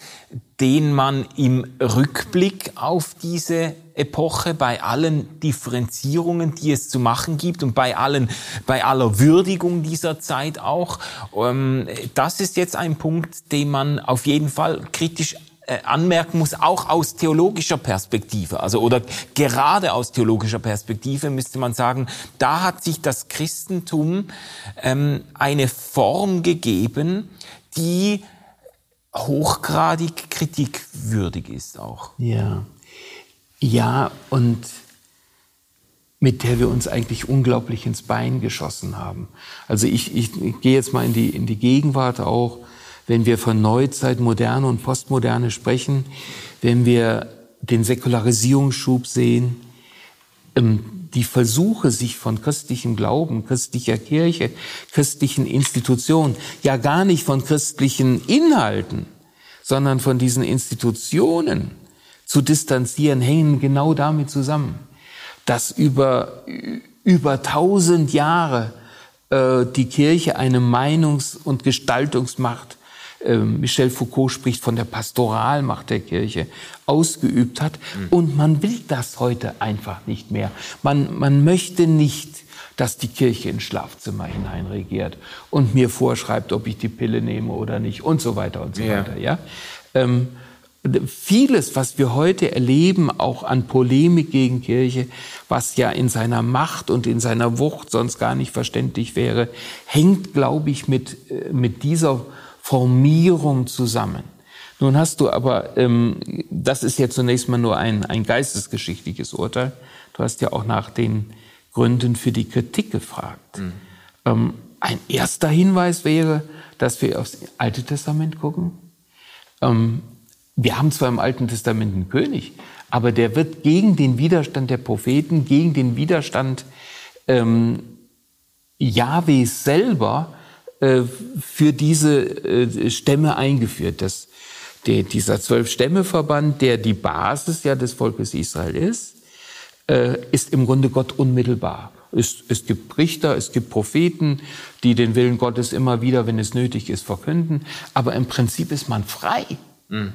den man im Rückblick auf diese Epoche bei allen Differenzierungen, die es zu machen gibt und bei allen, bei aller Würdigung dieser Zeit auch, ähm, das ist jetzt ein Punkt, den man auf jeden Fall kritisch anmerken muss, auch aus theologischer Perspektive, also oder gerade aus theologischer Perspektive müsste man sagen, da hat sich das Christentum ähm, eine Form gegeben, die hochgradig kritikwürdig ist auch. Ja, ja und mit der wir uns eigentlich unglaublich ins Bein geschossen haben. Also ich, ich, ich gehe jetzt mal in die, in die Gegenwart auch wenn wir von Neuzeit, Moderne und Postmoderne sprechen, wenn wir den Säkularisierungsschub sehen, ähm, die Versuche, sich von christlichem Glauben, christlicher Kirche, christlichen Institutionen, ja gar nicht von christlichen Inhalten, sondern von diesen Institutionen zu distanzieren, hängen genau damit zusammen, dass über, über tausend Jahre äh, die Kirche eine Meinungs- und Gestaltungsmacht Michel Foucault spricht von der Pastoralmacht der Kirche, ausgeübt hat. Mhm. Und man will das heute einfach nicht mehr. Man, man möchte nicht, dass die Kirche ins Schlafzimmer hineinregiert und mir vorschreibt, ob ich die Pille nehme oder nicht und so weiter und so ja. weiter. Ja? Ähm, vieles, was wir heute erleben, auch an Polemik gegen Kirche, was ja in seiner Macht und in seiner Wucht sonst gar nicht verständlich wäre, hängt, glaube ich, mit, äh, mit dieser Formierung zusammen. Nun hast du aber, ähm, das ist ja zunächst mal nur ein, ein geistesgeschichtliches Urteil. Du hast ja auch nach den Gründen für die Kritik gefragt. Mhm. Ähm, ein erster Hinweis wäre, dass wir aufs Alte Testament gucken. Ähm, wir haben zwar im Alten Testament einen König, aber der wird gegen den Widerstand der Propheten, gegen den Widerstand ähm, Jahwes selber äh, für diese äh, Stämme eingeführt. Das, der, dieser Zwölf-Stämme-Verband, der die Basis ja des Volkes Israel ist, äh, ist im Grunde Gott unmittelbar. Es, es gibt Richter, es gibt Propheten, die den Willen Gottes immer wieder, wenn es nötig ist, verkünden. Aber im Prinzip ist man frei. Mhm.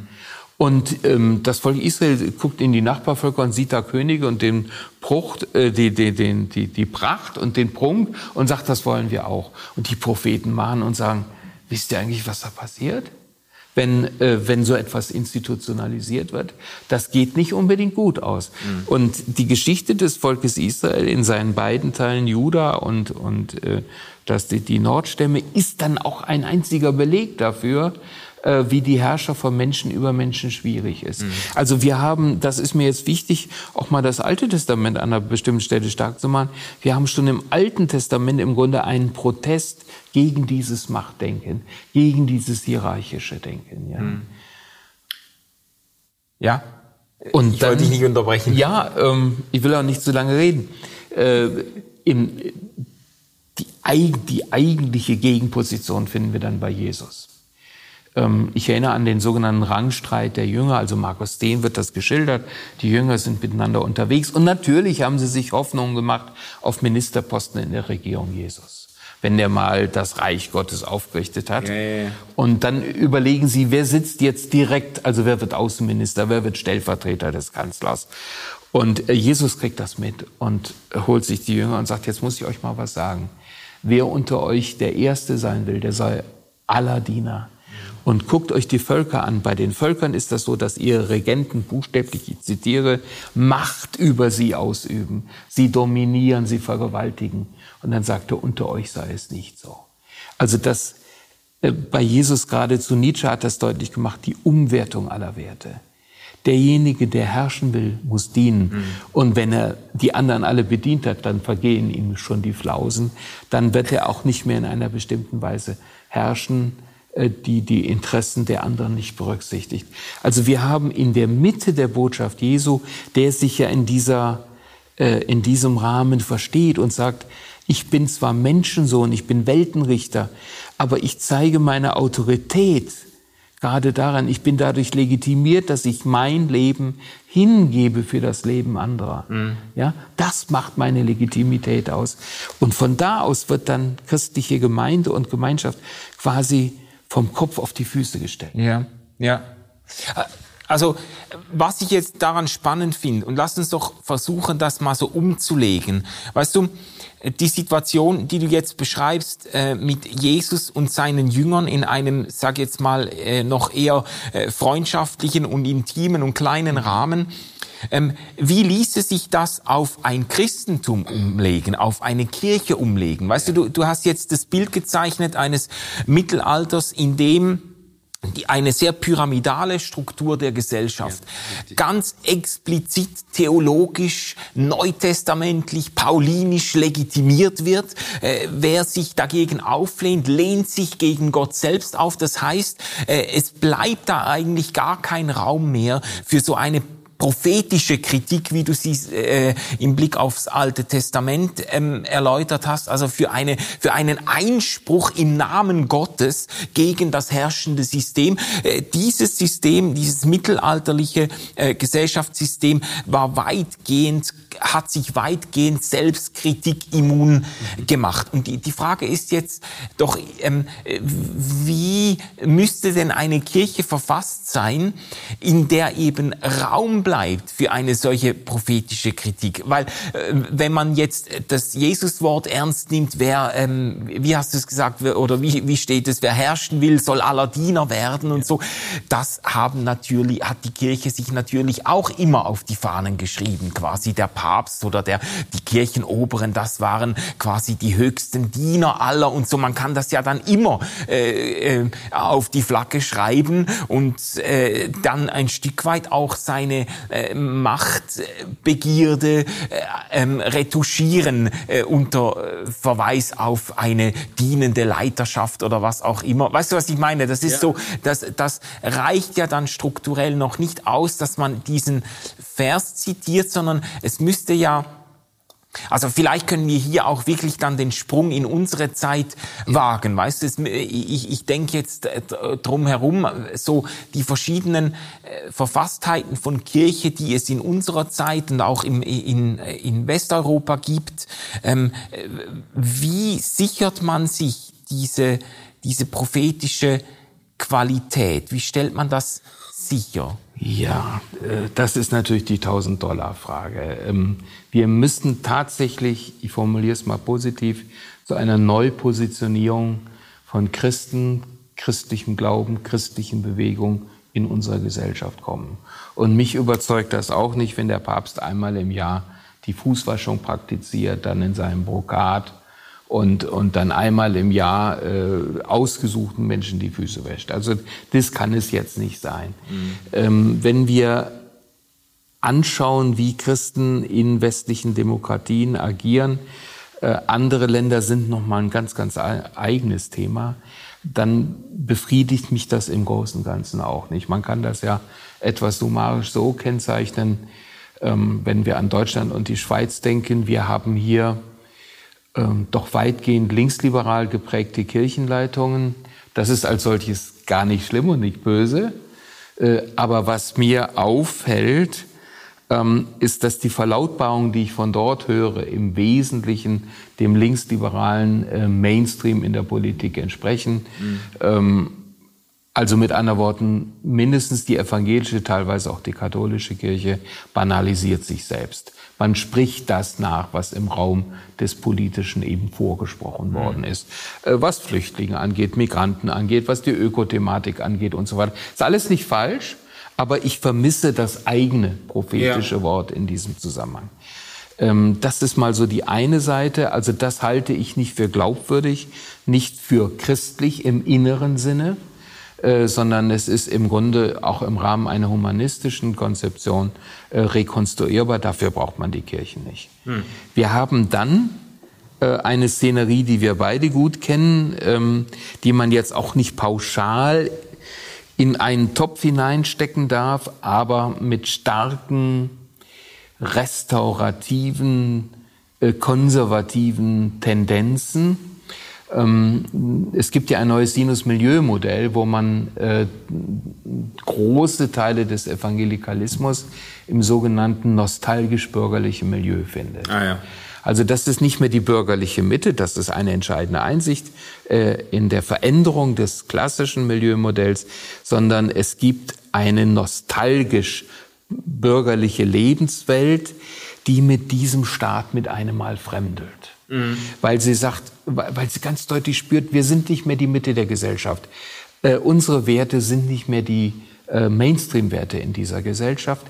Und ähm, das Volk Israel guckt in die Nachbarvölker und sieht da Könige und den Brucht, äh, die, die, die, die, die Pracht und den Prunk und sagt, das wollen wir auch. Und die Propheten mahnen und sagen, wisst ihr eigentlich, was da passiert? Wenn, äh, wenn so etwas institutionalisiert wird, das geht nicht unbedingt gut aus. Mhm. Und die Geschichte des Volkes Israel in seinen beiden Teilen, Juda und, und äh, das, die, die Nordstämme, ist dann auch ein einziger Beleg dafür, äh, wie die Herrscher von Menschen über Menschen schwierig ist. Mhm. Also wir haben, das ist mir jetzt wichtig, auch mal das Alte Testament an einer bestimmten Stelle stark zu machen. Wir haben schon im Alten Testament im Grunde einen Protest gegen dieses Machtdenken, gegen dieses hierarchische Denken. Ja. Mhm. ja. Und ich dann, wollte dich nicht unterbrechen. Ja, ähm, ich will auch nicht zu lange reden. Äh, im, die, die eigentliche Gegenposition finden wir dann bei Jesus. Ähm, ich erinnere an den sogenannten Rangstreit der Jünger, also Markus Dehn wird das geschildert. Die Jünger sind miteinander unterwegs und natürlich haben sie sich Hoffnungen gemacht auf Ministerposten in der Regierung Jesus wenn der mal das Reich Gottes aufgerichtet hat. Ja, ja, ja. Und dann überlegen sie, wer sitzt jetzt direkt, also wer wird Außenminister, wer wird Stellvertreter des Kanzlers. Und äh, Jesus kriegt das mit und holt sich die Jünger und sagt, jetzt muss ich euch mal was sagen. Wer unter euch der Erste sein will, der sei aller Diener. Und guckt euch die Völker an. Bei den Völkern ist das so, dass ihre Regenten buchstäblich, ich zitiere, Macht über sie ausüben. Sie dominieren, sie vergewaltigen. Und dann sagt er, unter euch sei es nicht so. Also das, äh, bei Jesus geradezu Nietzsche hat das deutlich gemacht, die Umwertung aller Werte. Derjenige, der herrschen will, muss dienen. Mhm. Und wenn er die anderen alle bedient hat, dann vergehen ihm schon die Flausen. Dann wird er auch nicht mehr in einer bestimmten Weise herrschen, die die Interessen der anderen nicht berücksichtigt. Also wir haben in der Mitte der Botschaft Jesu, der sich ja in dieser äh, in diesem Rahmen versteht und sagt, ich bin zwar Menschensohn, ich bin Weltenrichter, aber ich zeige meine Autorität gerade daran, ich bin dadurch legitimiert, dass ich mein Leben hingebe für das Leben anderer. Mhm. Ja, das macht meine Legitimität aus. Und von da aus wird dann christliche Gemeinde und Gemeinschaft quasi vom Kopf auf die Füße gestellt. Ja, ja. Also, was ich jetzt daran spannend finde, und lass uns doch versuchen, das mal so umzulegen. Weißt du, die Situation, die du jetzt beschreibst äh, mit Jesus und seinen Jüngern in einem, sag jetzt mal, äh, noch eher äh, freundschaftlichen und intimen und kleinen Rahmen, ähm, wie ließe sich das auf ein Christentum umlegen, auf eine Kirche umlegen? Weißt du, du, du hast jetzt das Bild gezeichnet eines Mittelalters, in dem die, eine sehr pyramidale Struktur der Gesellschaft. Ja, ganz explizit theologisch, neutestamentlich, paulinisch legitimiert wird. Äh, wer sich dagegen auflehnt, lehnt sich gegen Gott selbst auf. Das heißt, äh, es bleibt da eigentlich gar kein Raum mehr für so eine prophetische Kritik, wie du sie äh, im Blick aufs Alte Testament ähm, erläutert hast, also für eine für einen Einspruch im Namen Gottes gegen das herrschende System. Äh, dieses System, dieses mittelalterliche äh, Gesellschaftssystem war weitgehend hat sich weitgehend Selbstkritik immun gemacht. Und die, die Frage ist jetzt doch, ähm, wie müsste denn eine Kirche verfasst sein, in der eben Raum bleibt für eine solche prophetische Kritik? Weil äh, wenn man jetzt das Jesuswort ernst nimmt, wer, ähm, wie hast du es gesagt, oder wie, wie steht es, wer herrschen will, soll aller Diener werden und so, das haben natürlich, hat die Kirche sich natürlich auch immer auf die Fahnen geschrieben, quasi der Papst oder der, die Kirchenoberen, das waren quasi die höchsten Diener aller und so. Man kann das ja dann immer äh, äh, auf die Flagge schreiben und äh, dann ein Stück weit auch seine äh, Machtbegierde äh, ähm, retuschieren äh, unter äh, Verweis auf eine dienende Leiterschaft oder was auch immer. Weißt du, was ich meine? Das ist ja. so, das, das reicht ja dann strukturell noch nicht aus, dass man diesen Vers zitiert, sondern es müsste ja also vielleicht können wir hier auch wirklich dann den Sprung in unsere Zeit wagen. Weißt du, ich, ich denke jetzt äh, drum herum, so die verschiedenen äh, Verfasstheiten von Kirche, die es in unserer Zeit und auch im, in, in Westeuropa gibt. Ähm, wie sichert man sich diese, diese prophetische Qualität? Wie stellt man das sicher? Ja, äh, das ist natürlich die 1000-Dollar-Frage. Ähm, wir müssen tatsächlich, ich formuliere es mal positiv, zu einer Neupositionierung von Christen, christlichem Glauben, christlichen Bewegung in unserer Gesellschaft kommen. Und mich überzeugt das auch nicht, wenn der Papst einmal im Jahr die Fußwaschung praktiziert, dann in seinem Brokat und, und dann einmal im Jahr äh, ausgesuchten Menschen die Füße wäscht. Also das kann es jetzt nicht sein. Mhm. Ähm, wenn wir anschauen, wie Christen in westlichen Demokratien agieren, äh, andere Länder sind nochmal ein ganz, ganz eigenes Thema, dann befriedigt mich das im Großen und Ganzen auch nicht. Man kann das ja etwas summarisch so kennzeichnen, ähm, wenn wir an Deutschland und die Schweiz denken. Wir haben hier ähm, doch weitgehend linksliberal geprägte Kirchenleitungen. Das ist als solches gar nicht schlimm und nicht böse. Äh, aber was mir auffällt, ähm, ist, dass die Verlautbarungen, die ich von dort höre, im Wesentlichen dem linksliberalen äh, Mainstream in der Politik entsprechen. Mhm. Ähm, also mit anderen Worten, mindestens die evangelische, teilweise auch die katholische Kirche banalisiert sich selbst. Man spricht das nach, was im Raum des Politischen eben vorgesprochen worden ist. Äh, was Flüchtlinge angeht, Migranten angeht, was die Ökothematik angeht und so weiter. Ist alles nicht falsch, aber ich vermisse das eigene prophetische ja. Wort in diesem Zusammenhang. Ähm, das ist mal so die eine Seite. Also das halte ich nicht für glaubwürdig, nicht für christlich im inneren Sinne. Äh, sondern es ist im Grunde auch im Rahmen einer humanistischen Konzeption äh, rekonstruierbar. Dafür braucht man die Kirchen nicht. Hm. Wir haben dann äh, eine Szenerie, die wir beide gut kennen, ähm, die man jetzt auch nicht pauschal in einen Topf hineinstecken darf, aber mit starken restaurativen, äh, konservativen Tendenzen es gibt ja ein neues Sinus-Milieu-Modell, wo man äh, große Teile des Evangelikalismus im sogenannten nostalgisch-bürgerlichen Milieu findet. Ah, ja. Also das ist nicht mehr die bürgerliche Mitte, das ist eine entscheidende Einsicht äh, in der Veränderung des klassischen Milieumodells, sondern es gibt eine nostalgisch bürgerliche Lebenswelt, die mit diesem Staat mit einem Mal fremdelt. Mhm. Weil sie sagt, weil sie ganz deutlich spürt, wir sind nicht mehr die Mitte der Gesellschaft. Äh, unsere Werte sind nicht mehr die äh, Mainstream-Werte in dieser Gesellschaft.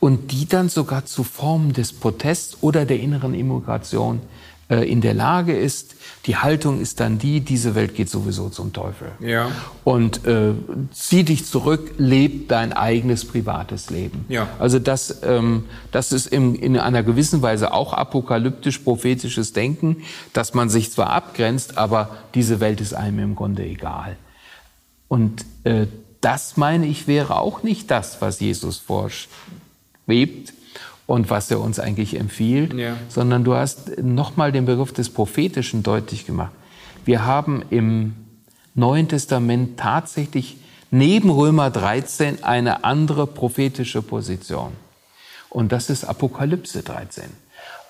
Und die dann sogar zu Formen des Protests oder der inneren Immigration äh, in der Lage ist, die Haltung ist dann die, diese Welt geht sowieso zum Teufel. Ja. Und äh, zieh dich zurück, leb dein eigenes privates Leben. Ja. Also das, ähm, das ist im, in einer gewissen Weise auch apokalyptisch-prophetisches Denken, dass man sich zwar abgrenzt, aber diese Welt ist einem im Grunde egal. Und äh, das, meine ich, wäre auch nicht das, was Jesus vorschwebt und was er uns eigentlich empfiehlt, Ja. sondern du hast nochmal den Begriff des Prophetischen deutlich gemacht. Wir haben im Neuen Testament tatsächlich neben Römer 13 eine andere prophetische Position. Und das ist Apokalypse 13.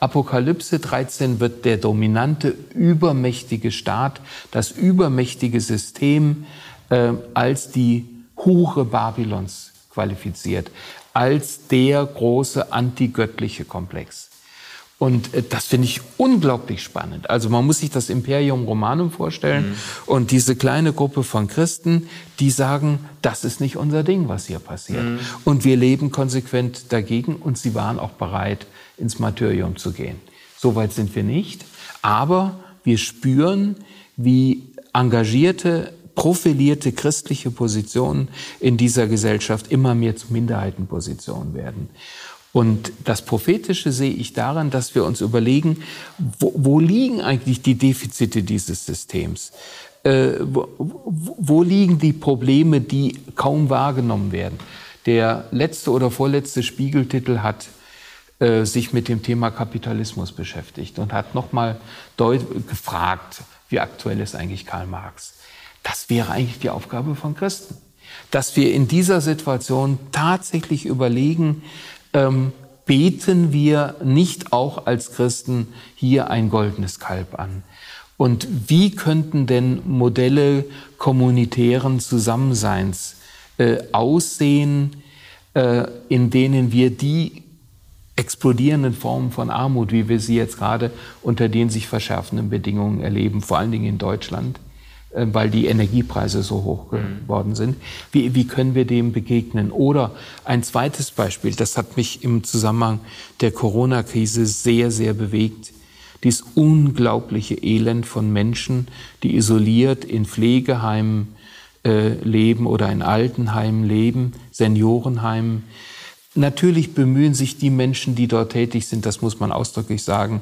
Apokalypse 13 wird der dominante, übermächtige Staat, das übermächtige System äh, als die Hure Babylons qualifiziert, als der große antigöttliche Komplex. Und äh, das finde ich unglaublich spannend. Also man muss sich das Imperium Romanum vorstellen Mhm. und diese kleine Gruppe von Christen, die sagen, das ist nicht unser Ding, was hier passiert. Mhm. Und wir leben konsequent dagegen und sie waren auch bereit, ins Martyrium zu gehen. Soweit sind wir nicht, aber wir spüren, wie engagierte, profilierte christliche Positionen in dieser Gesellschaft immer mehr zu Minderheitenpositionen werden. Und das Prophetische sehe ich daran, dass wir uns überlegen, wo, wo liegen eigentlich die Defizite dieses Systems? Äh, wo, wo, liegen die Probleme, die kaum wahrgenommen werden? Der letzte oder vorletzte Spiegeltitel hat äh, sich mit dem Thema Kapitalismus beschäftigt und hat nochmal gefragt, wie aktuell ist eigentlich Karl Marx? Das wäre eigentlich die Aufgabe von Christen. Dass wir in dieser Situation tatsächlich überlegen, ähm, beten wir nicht auch als Christen hier ein goldenes Kalb an? Und wie könnten denn Modelle kommunitären Zusammenseins äh, aussehen, äh, in denen wir die explodierenden Formen von Armut, wie wir sie jetzt gerade unter den sich verschärfenden Bedingungen erleben, vor allen Dingen in Deutschland, weil die Energiepreise so hoch geworden sind. Wie, wie können wir dem begegnen? Oder ein zweites Beispiel, das hat mich im Zusammenhang der Corona-Krise sehr, sehr bewegt. Dieses unglaubliche Elend von Menschen, die isoliert in Pflegeheimen äh, leben oder in Altenheimen leben, Seniorenheimen. Natürlich bemühen sich die Menschen, die dort tätig sind, das muss man ausdrücklich sagen,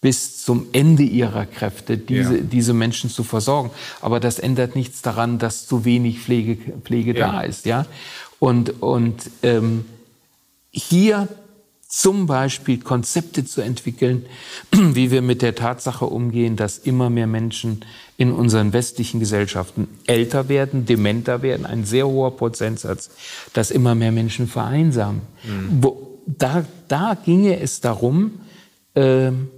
bis zum Ende ihrer Kräfte, diese, Ja. diese Menschen zu versorgen. Aber das ändert nichts daran, dass zu wenig Pflege, Pflege Ja. da ist. Ja? Und, und ähm, hier zum Beispiel Konzepte zu entwickeln, wie wir mit der Tatsache umgehen, dass immer mehr Menschen in unseren westlichen Gesellschaften älter werden, dementer werden, ein sehr hoher Prozentsatz, dass immer mehr Menschen vereinsamen. Wo, da, da ginge es darum, ähm,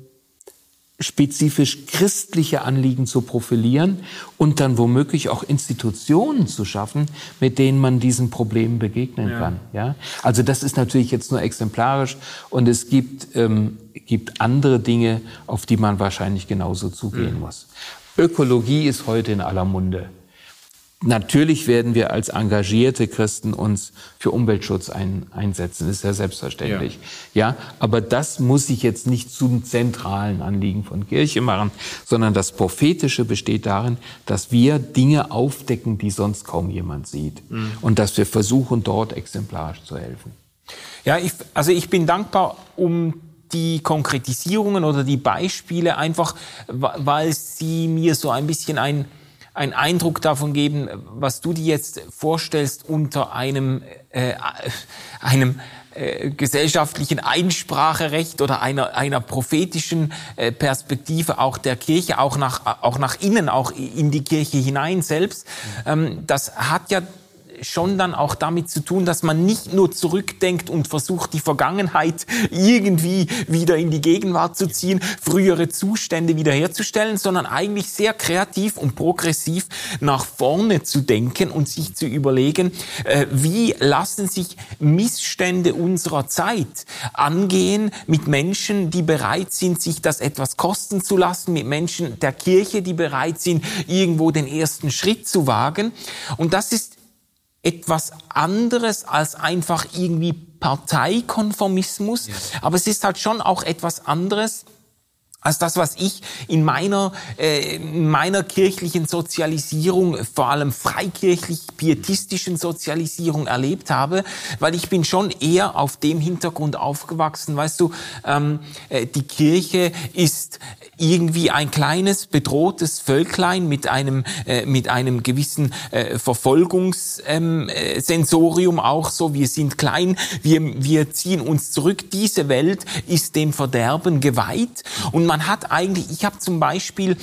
spezifisch christliche Anliegen zu profilieren und dann womöglich auch Institutionen zu schaffen, mit denen man diesen Problemen begegnen kann. Ja? Also das ist natürlich jetzt nur exemplarisch und es gibt, ähm, gibt andere Dinge, auf die man wahrscheinlich genauso zugehen muss. Ökologie ist heute in aller Munde. Natürlich werden wir als engagierte Christen uns für Umweltschutz ein, einsetzen, das ist ja selbstverständlich. Ja. aber das muss sich jetzt nicht zum zentralen Anliegen von Kirche machen, sondern das Prophetische besteht darin, dass wir Dinge aufdecken, die sonst kaum jemand sieht. Und dass wir versuchen, dort exemplarisch zu helfen. Ja, ich, also ich bin dankbar um die Konkretisierungen oder die Beispiele einfach, weil sie mir so ein bisschen ein, einen Eindruck davon geben, was du dir jetzt vorstellst unter einem, äh, einem äh, gesellschaftlichen Einspracherecht oder einer, einer prophetischen äh, Perspektive auch der Kirche, auch nach, auch nach innen, auch in die Kirche hinein selbst. Ähm, das hat ja schon dann auch damit zu tun, dass man nicht nur zurückdenkt und versucht, die Vergangenheit irgendwie wieder in die Gegenwart zu ziehen, frühere Zustände wiederherzustellen, sondern eigentlich sehr kreativ und progressiv nach vorne zu denken und sich zu überlegen, äh, wie lassen sich Missstände unserer Zeit angehen mit Menschen, die bereit sind, sich das etwas kosten zu lassen, mit Menschen der Kirche, die bereit sind, irgendwo den ersten Schritt zu wagen. Und das ist etwas anderes als einfach irgendwie Parteikonformismus, ja. aber es ist halt schon auch etwas anderes als das, was ich in meiner, äh, in meiner kirchlichen Sozialisierung, vor allem freikirchlich-pietistischen Sozialisierung erlebt habe, weil ich bin schon eher auf dem Hintergrund aufgewachsen, weißt du, ähm, äh, die Kirche ist irgendwie ein kleines bedrohtes Völklein mit einem äh, mit einem gewissen äh, Verfolgungssensorium ähm, äh, auch so. Wir sind klein, wir wir ziehen uns zurück. Diese Welt ist dem Verderben geweiht und man hat eigentlich, ich habe zum Beispiel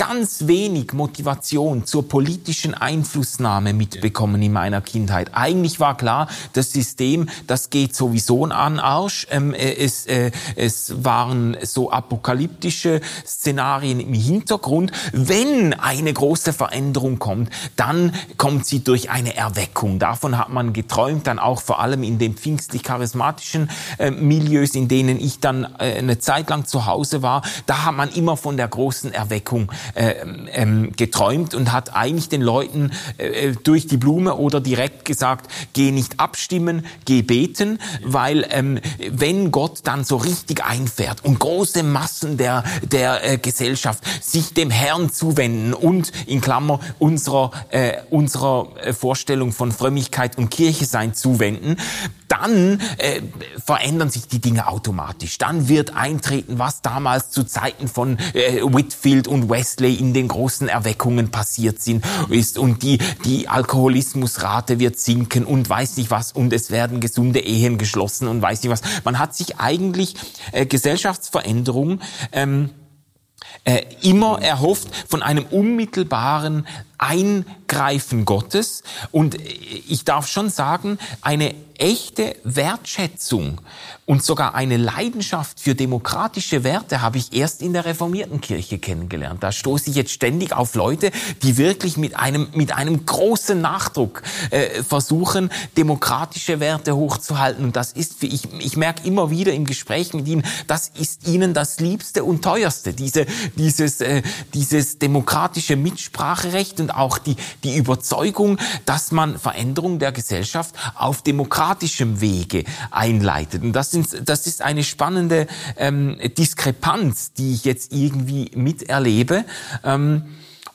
ganz wenig Motivation zur politischen Einflussnahme mitbekommen in meiner Kindheit. Eigentlich war klar, das System, das geht sowieso an Arsch. Ähm, äh, es, äh, es waren so apokalyptische Szenarien im Hintergrund. Wenn eine große Veränderung kommt, dann kommt sie durch eine Erweckung. Davon hat man geträumt, dann auch vor allem in den pfingstlich-charismatischen äh, Milieus, in denen ich dann äh, eine Zeit lang zu Hause war. Da hat man immer von der großen Erweckung ähm, geträumt und hat eigentlich den Leuten äh, äh, durch die Blume oder direkt gesagt, geh nicht abstimmen, geh beten, weil ähm, wenn Gott dann so richtig einfährt und große Massen der, der äh, Gesellschaft sich dem Herrn zuwenden und in Klammer unserer, äh, unserer äh, Vorstellung von Frömmigkeit und Kirche sein zuwenden, dann äh, verändern sich die Dinge automatisch. Dann wird eintreten, was damals zu Zeiten von äh, Whitfield und Wesley in den großen Erweckungen passiert sind, ist und die die Alkoholismusrate wird sinken und weiß nicht was und es werden gesunde Ehen geschlossen und weiß nicht was. Man hat sich eigentlich äh, Gesellschaftsveränderung ähm, äh, immer erhofft von einem unmittelbaren Eingreifen Gottes. Und ich darf schon sagen, eine echte Wertschätzung und sogar eine Leidenschaft für demokratische Werte habe ich erst in der reformierten Kirche kennengelernt. Da stoße ich jetzt ständig auf Leute, die wirklich mit einem, mit einem großen Nachdruck äh, versuchen, demokratische Werte hochzuhalten. Und das ist, ich, ich merke immer wieder im Gespräch mit ihnen, das ist ihnen das Liebste und Teuerste, diese, dieses, äh, dieses demokratische Mitspracherecht und auch die, die Überzeugung, dass man Veränderung der Gesellschaft auf demokratischem Wege einleitet. Und das, sind, das ist eine spannende ähm, Diskrepanz, die ich jetzt irgendwie miterlebe. Ähm,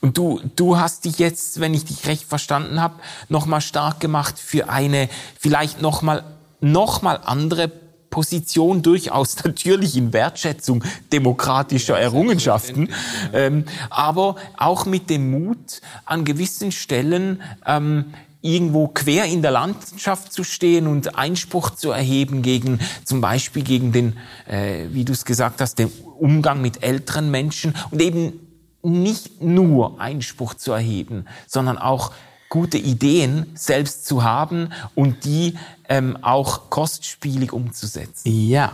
und du, du hast dich jetzt, wenn ich dich recht verstanden habe, nochmal stark gemacht für eine vielleicht nochmal noch mal andere Position durchaus natürlich in Wertschätzung demokratischer Errungenschaften, ähm, aber auch mit dem Mut, an gewissen Stellen ähm, irgendwo quer in der Landschaft zu stehen und Einspruch zu erheben gegen zum Beispiel gegen den, äh, wie du es gesagt hast, den Umgang mit älteren Menschen und eben nicht nur Einspruch zu erheben, sondern auch gute Ideen selbst zu haben und die ähm, auch kostspielig umzusetzen. Ja,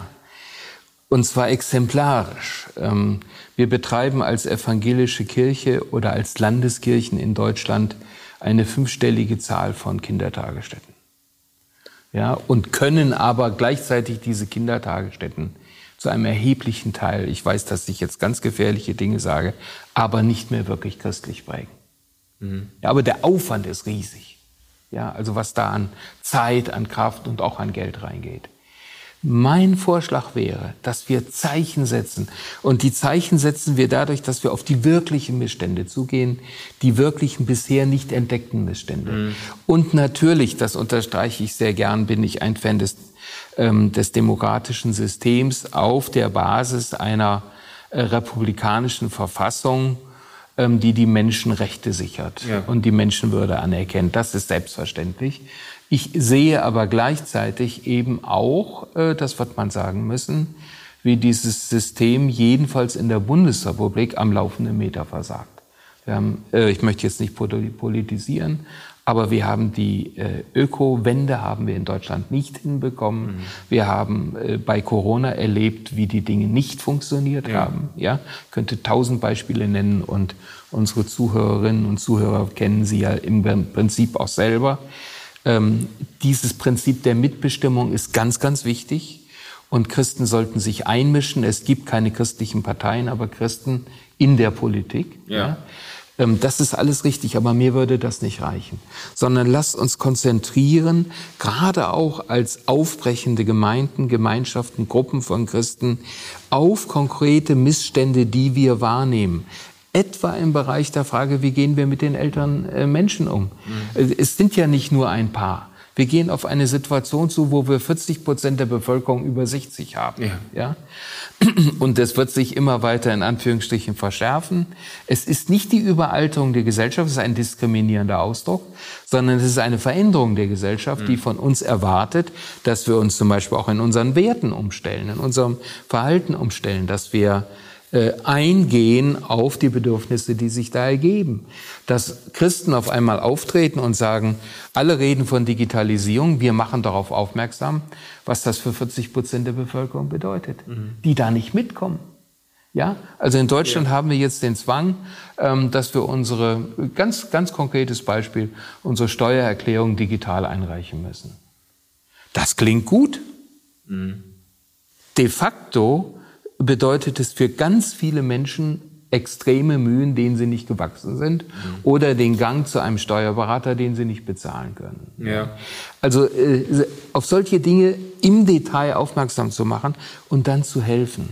und zwar exemplarisch. Ähm, wir betreiben als evangelische Kirche oder als Landeskirchen in Deutschland eine fünfstellige Zahl von Kindertagesstätten. Ja, und können aber gleichzeitig diese Kindertagesstätten zu einem erheblichen Teil, ich weiß, dass ich jetzt ganz gefährliche Dinge sage, aber nicht mehr wirklich christlich prägen. Mhm. Ja, aber der Aufwand ist riesig. Ja, also was da an Zeit, an Kraft und auch an Geld reingeht. Mein Vorschlag wäre, dass wir Zeichen setzen. Und die Zeichen setzen wir dadurch, dass wir auf die wirklichen Missstände zugehen, die wirklichen bisher nicht entdeckten Missstände. Mhm. Und natürlich, das unterstreiche ich sehr gern, bin ich ein Fan des, ähm, des demokratischen Systems auf der Basis einer äh, republikanischen Verfassung, die die Menschenrechte sichert Ja. und die Menschenwürde anerkennt. Das ist selbstverständlich. Ich sehe aber gleichzeitig eben auch, äh, das wird man sagen müssen, wie dieses System jedenfalls in der Bundesrepublik am laufenden Meter versagt. Wir haben, äh, ich möchte jetzt nicht poli- politisieren, aber wir haben die äh, Ökowende haben wir in Deutschland nicht hinbekommen. Wir haben äh, bei Corona erlebt, wie die Dinge nicht funktioniert haben. Ja, ich könnte tausend Beispiele nennen und unsere Zuhörerinnen und Zuhörer kennen sie ja im Prinzip auch selber. Ähm, dieses Prinzip der Mitbestimmung ist ganz, ganz wichtig. Und Christen sollten sich einmischen. Es gibt keine christlichen Parteien, aber Christen in der Politik. Ja. Ähm, Das ist alles richtig, aber mir würde das nicht reichen. Sondern lasst uns konzentrieren, gerade auch als aufbrechende Gemeinden, Gemeinschaften, Gruppen von Christen, auf konkrete Missstände, die wir wahrnehmen. Etwa im Bereich der Frage, wie gehen wir mit den älteren äh, Menschen um? Äh, Es sind ja nicht nur ein paar. Wir gehen auf eine Situation zu, wo wir 40 Prozent der Bevölkerung über 60 haben. Ja. Ja? Und das wird sich immer weiter in Anführungsstrichen verschärfen. Es ist nicht die Überalterung der Gesellschaft, es ist ein diskriminierender Ausdruck, sondern es ist eine Veränderung der Gesellschaft, die von uns erwartet, dass wir uns zum Beispiel auch in unseren Werten umstellen, in unserem Verhalten umstellen, dass wir äh, eingehen auf die Bedürfnisse, die sich da ergeben. Dass Christen auf einmal auftreten und sagen, alle reden von Digitalisierung, wir machen darauf aufmerksam, was das für 40 Prozent der Bevölkerung bedeutet, die da nicht mitkommen. Ja, also in Deutschland haben wir jetzt den Zwang, ähm, dass wir unsere, ganz, ganz konkretes Beispiel, unsere Steuererklärung digital einreichen müssen. Das klingt gut. De facto bedeutet es für ganz viele Menschen extreme Mühen, denen sie nicht gewachsen sind, oder den Gang zu einem Steuerberater, den sie nicht bezahlen können. Ja. Also äh, auf solche Dinge im Detail aufmerksam zu machen und dann zu helfen.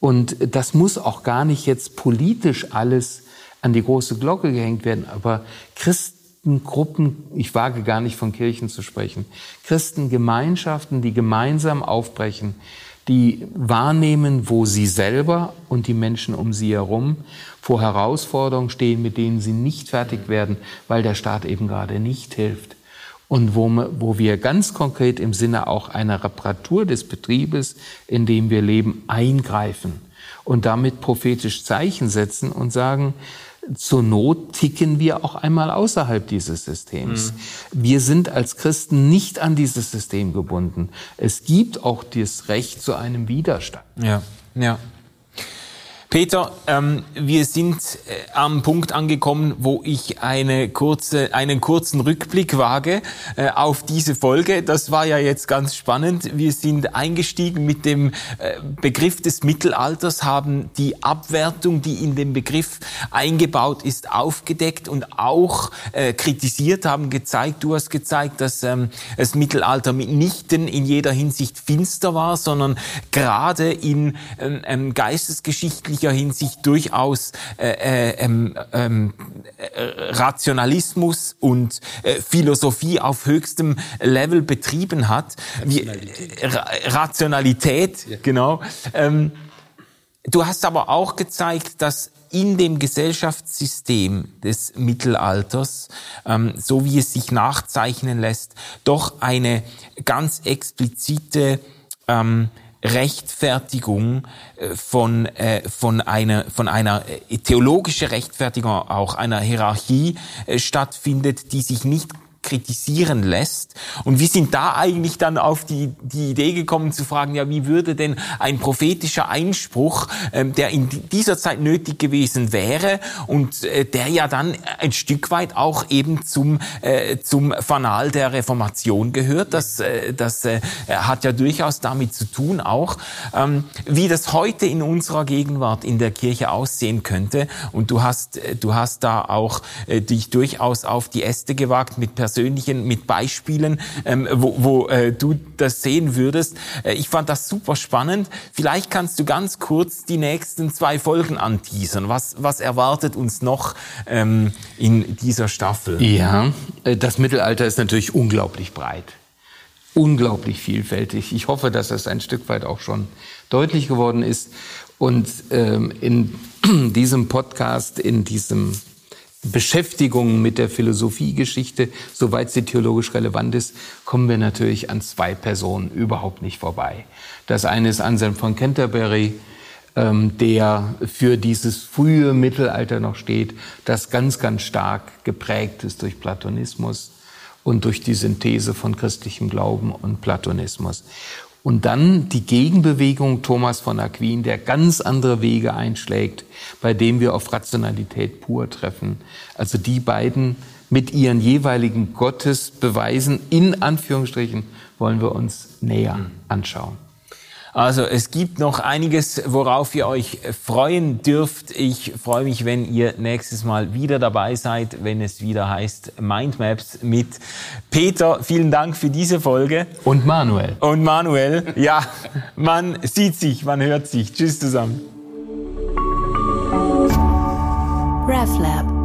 Und das muss auch gar nicht jetzt politisch alles an die große Glocke gehängt werden, aber Christengruppen, ich wage gar nicht von Kirchen zu sprechen, Christengemeinschaften, die gemeinsam aufbrechen, die wahrnehmen, wo sie selber und die Menschen um sie herum vor Herausforderungen stehen, mit denen sie nicht fertig werden, weil der Staat eben gerade nicht hilft. Und wo, wir- wo wir ganz konkret im Sinne auch einer Reparatur des Betriebes, in dem wir leben, eingreifen und damit prophetisch Zeichen setzen und sagen, zur Not ticken wir auch einmal außerhalb dieses Systems. Wir sind als Christen nicht an dieses System gebunden. Es gibt auch das Recht zu einem Widerstand. Ja, ja. Peter, ähm, wir sind äh, am Punkt angekommen, wo ich eine kurze, einen kurzen Rückblick wage äh, auf diese Folge. Das war ja jetzt ganz spannend. Wir sind eingestiegen mit dem äh, Begriff des Mittelalters, haben die Abwertung, die in dem Begriff eingebaut ist, aufgedeckt und auch äh, kritisiert, haben gezeigt, du hast gezeigt, dass ähm, das Mittelalter mitnichten in jeder Hinsicht finster war, sondern gerade in ähm, ähm, geistesgeschichtlicher Hinsicht durchaus äh, äh, ähm, ähm, äh, Rationalismus und äh, Philosophie auf höchstem Level betrieben hat. Rationalität, Ra Rationalität genau. Ähm, Du hast aber auch gezeigt, dass in dem Gesellschaftssystem des Mittelalters, ähm, so wie es sich nachzeichnen lässt, doch eine ganz explizite ähm, Rechtfertigung äh, von, äh, von einer, von einer äh, theologische Rechtfertigung auch einer Hierarchie stattfindet, die sich nicht kritisieren lässt. Und wir sind da eigentlich dann auf die, die Idee gekommen zu fragen, ja, wie würde denn ein prophetischer Einspruch, ähm, der in dieser Zeit nötig gewesen wäre und äh, der ja dann ein Stück weit auch eben zum, äh, zum Fanal der Reformation gehört, das, äh, das äh, hat ja durchaus damit zu tun auch, ähm, wie das heute in unserer Gegenwart in der Kirche aussehen könnte. Und du hast, äh, du hast da auch äh, dich durchaus auf die Äste gewagt mit persönlichen, mit Beispielen, ähm, wo, wo äh, du das sehen würdest. Äh, ich fand das super spannend. Vielleicht kannst du ganz kurz die nächsten zwei Folgen anteasern. Was, was erwartet uns noch ähm, in dieser Staffel? Ja, äh, das Mittelalter ist natürlich unglaublich breit. Unglaublich vielfältig. Ich hoffe, dass das ein Stück weit auch schon deutlich geworden ist. Und ähm, in diesem Podcast, in diesem Beschäftigung mit der Philosophiegeschichte, soweit sie theologisch relevant ist, kommen wir natürlich an zwei Personen überhaupt nicht vorbei. Das eine ist Anselm von Canterbury, ähm, der für dieses frühe Mittelalter noch steht, das ganz, ganz stark geprägt ist durch Platonismus und durch die Synthese von christlichem Glauben und Platonismus. Und dann die Gegenbewegung Thomas von Aquin, der ganz andere Wege einschlägt, bei dem wir auf Rationalität pur treffen. Also die beiden mit ihren jeweiligen Gottesbeweisen in Anführungsstrichen wollen wir uns näher anschauen. Also es gibt noch einiges, worauf ihr euch freuen dürft. Ich freue mich, wenn ihr nächstes Mal wieder dabei seid, wenn es wieder heißt Mindmaps mit Peter. Vielen Dank für diese Folge. Und Manuel. Und Manuel. Ja, man sieht sich, man hört sich. Tschüss zusammen. RefLab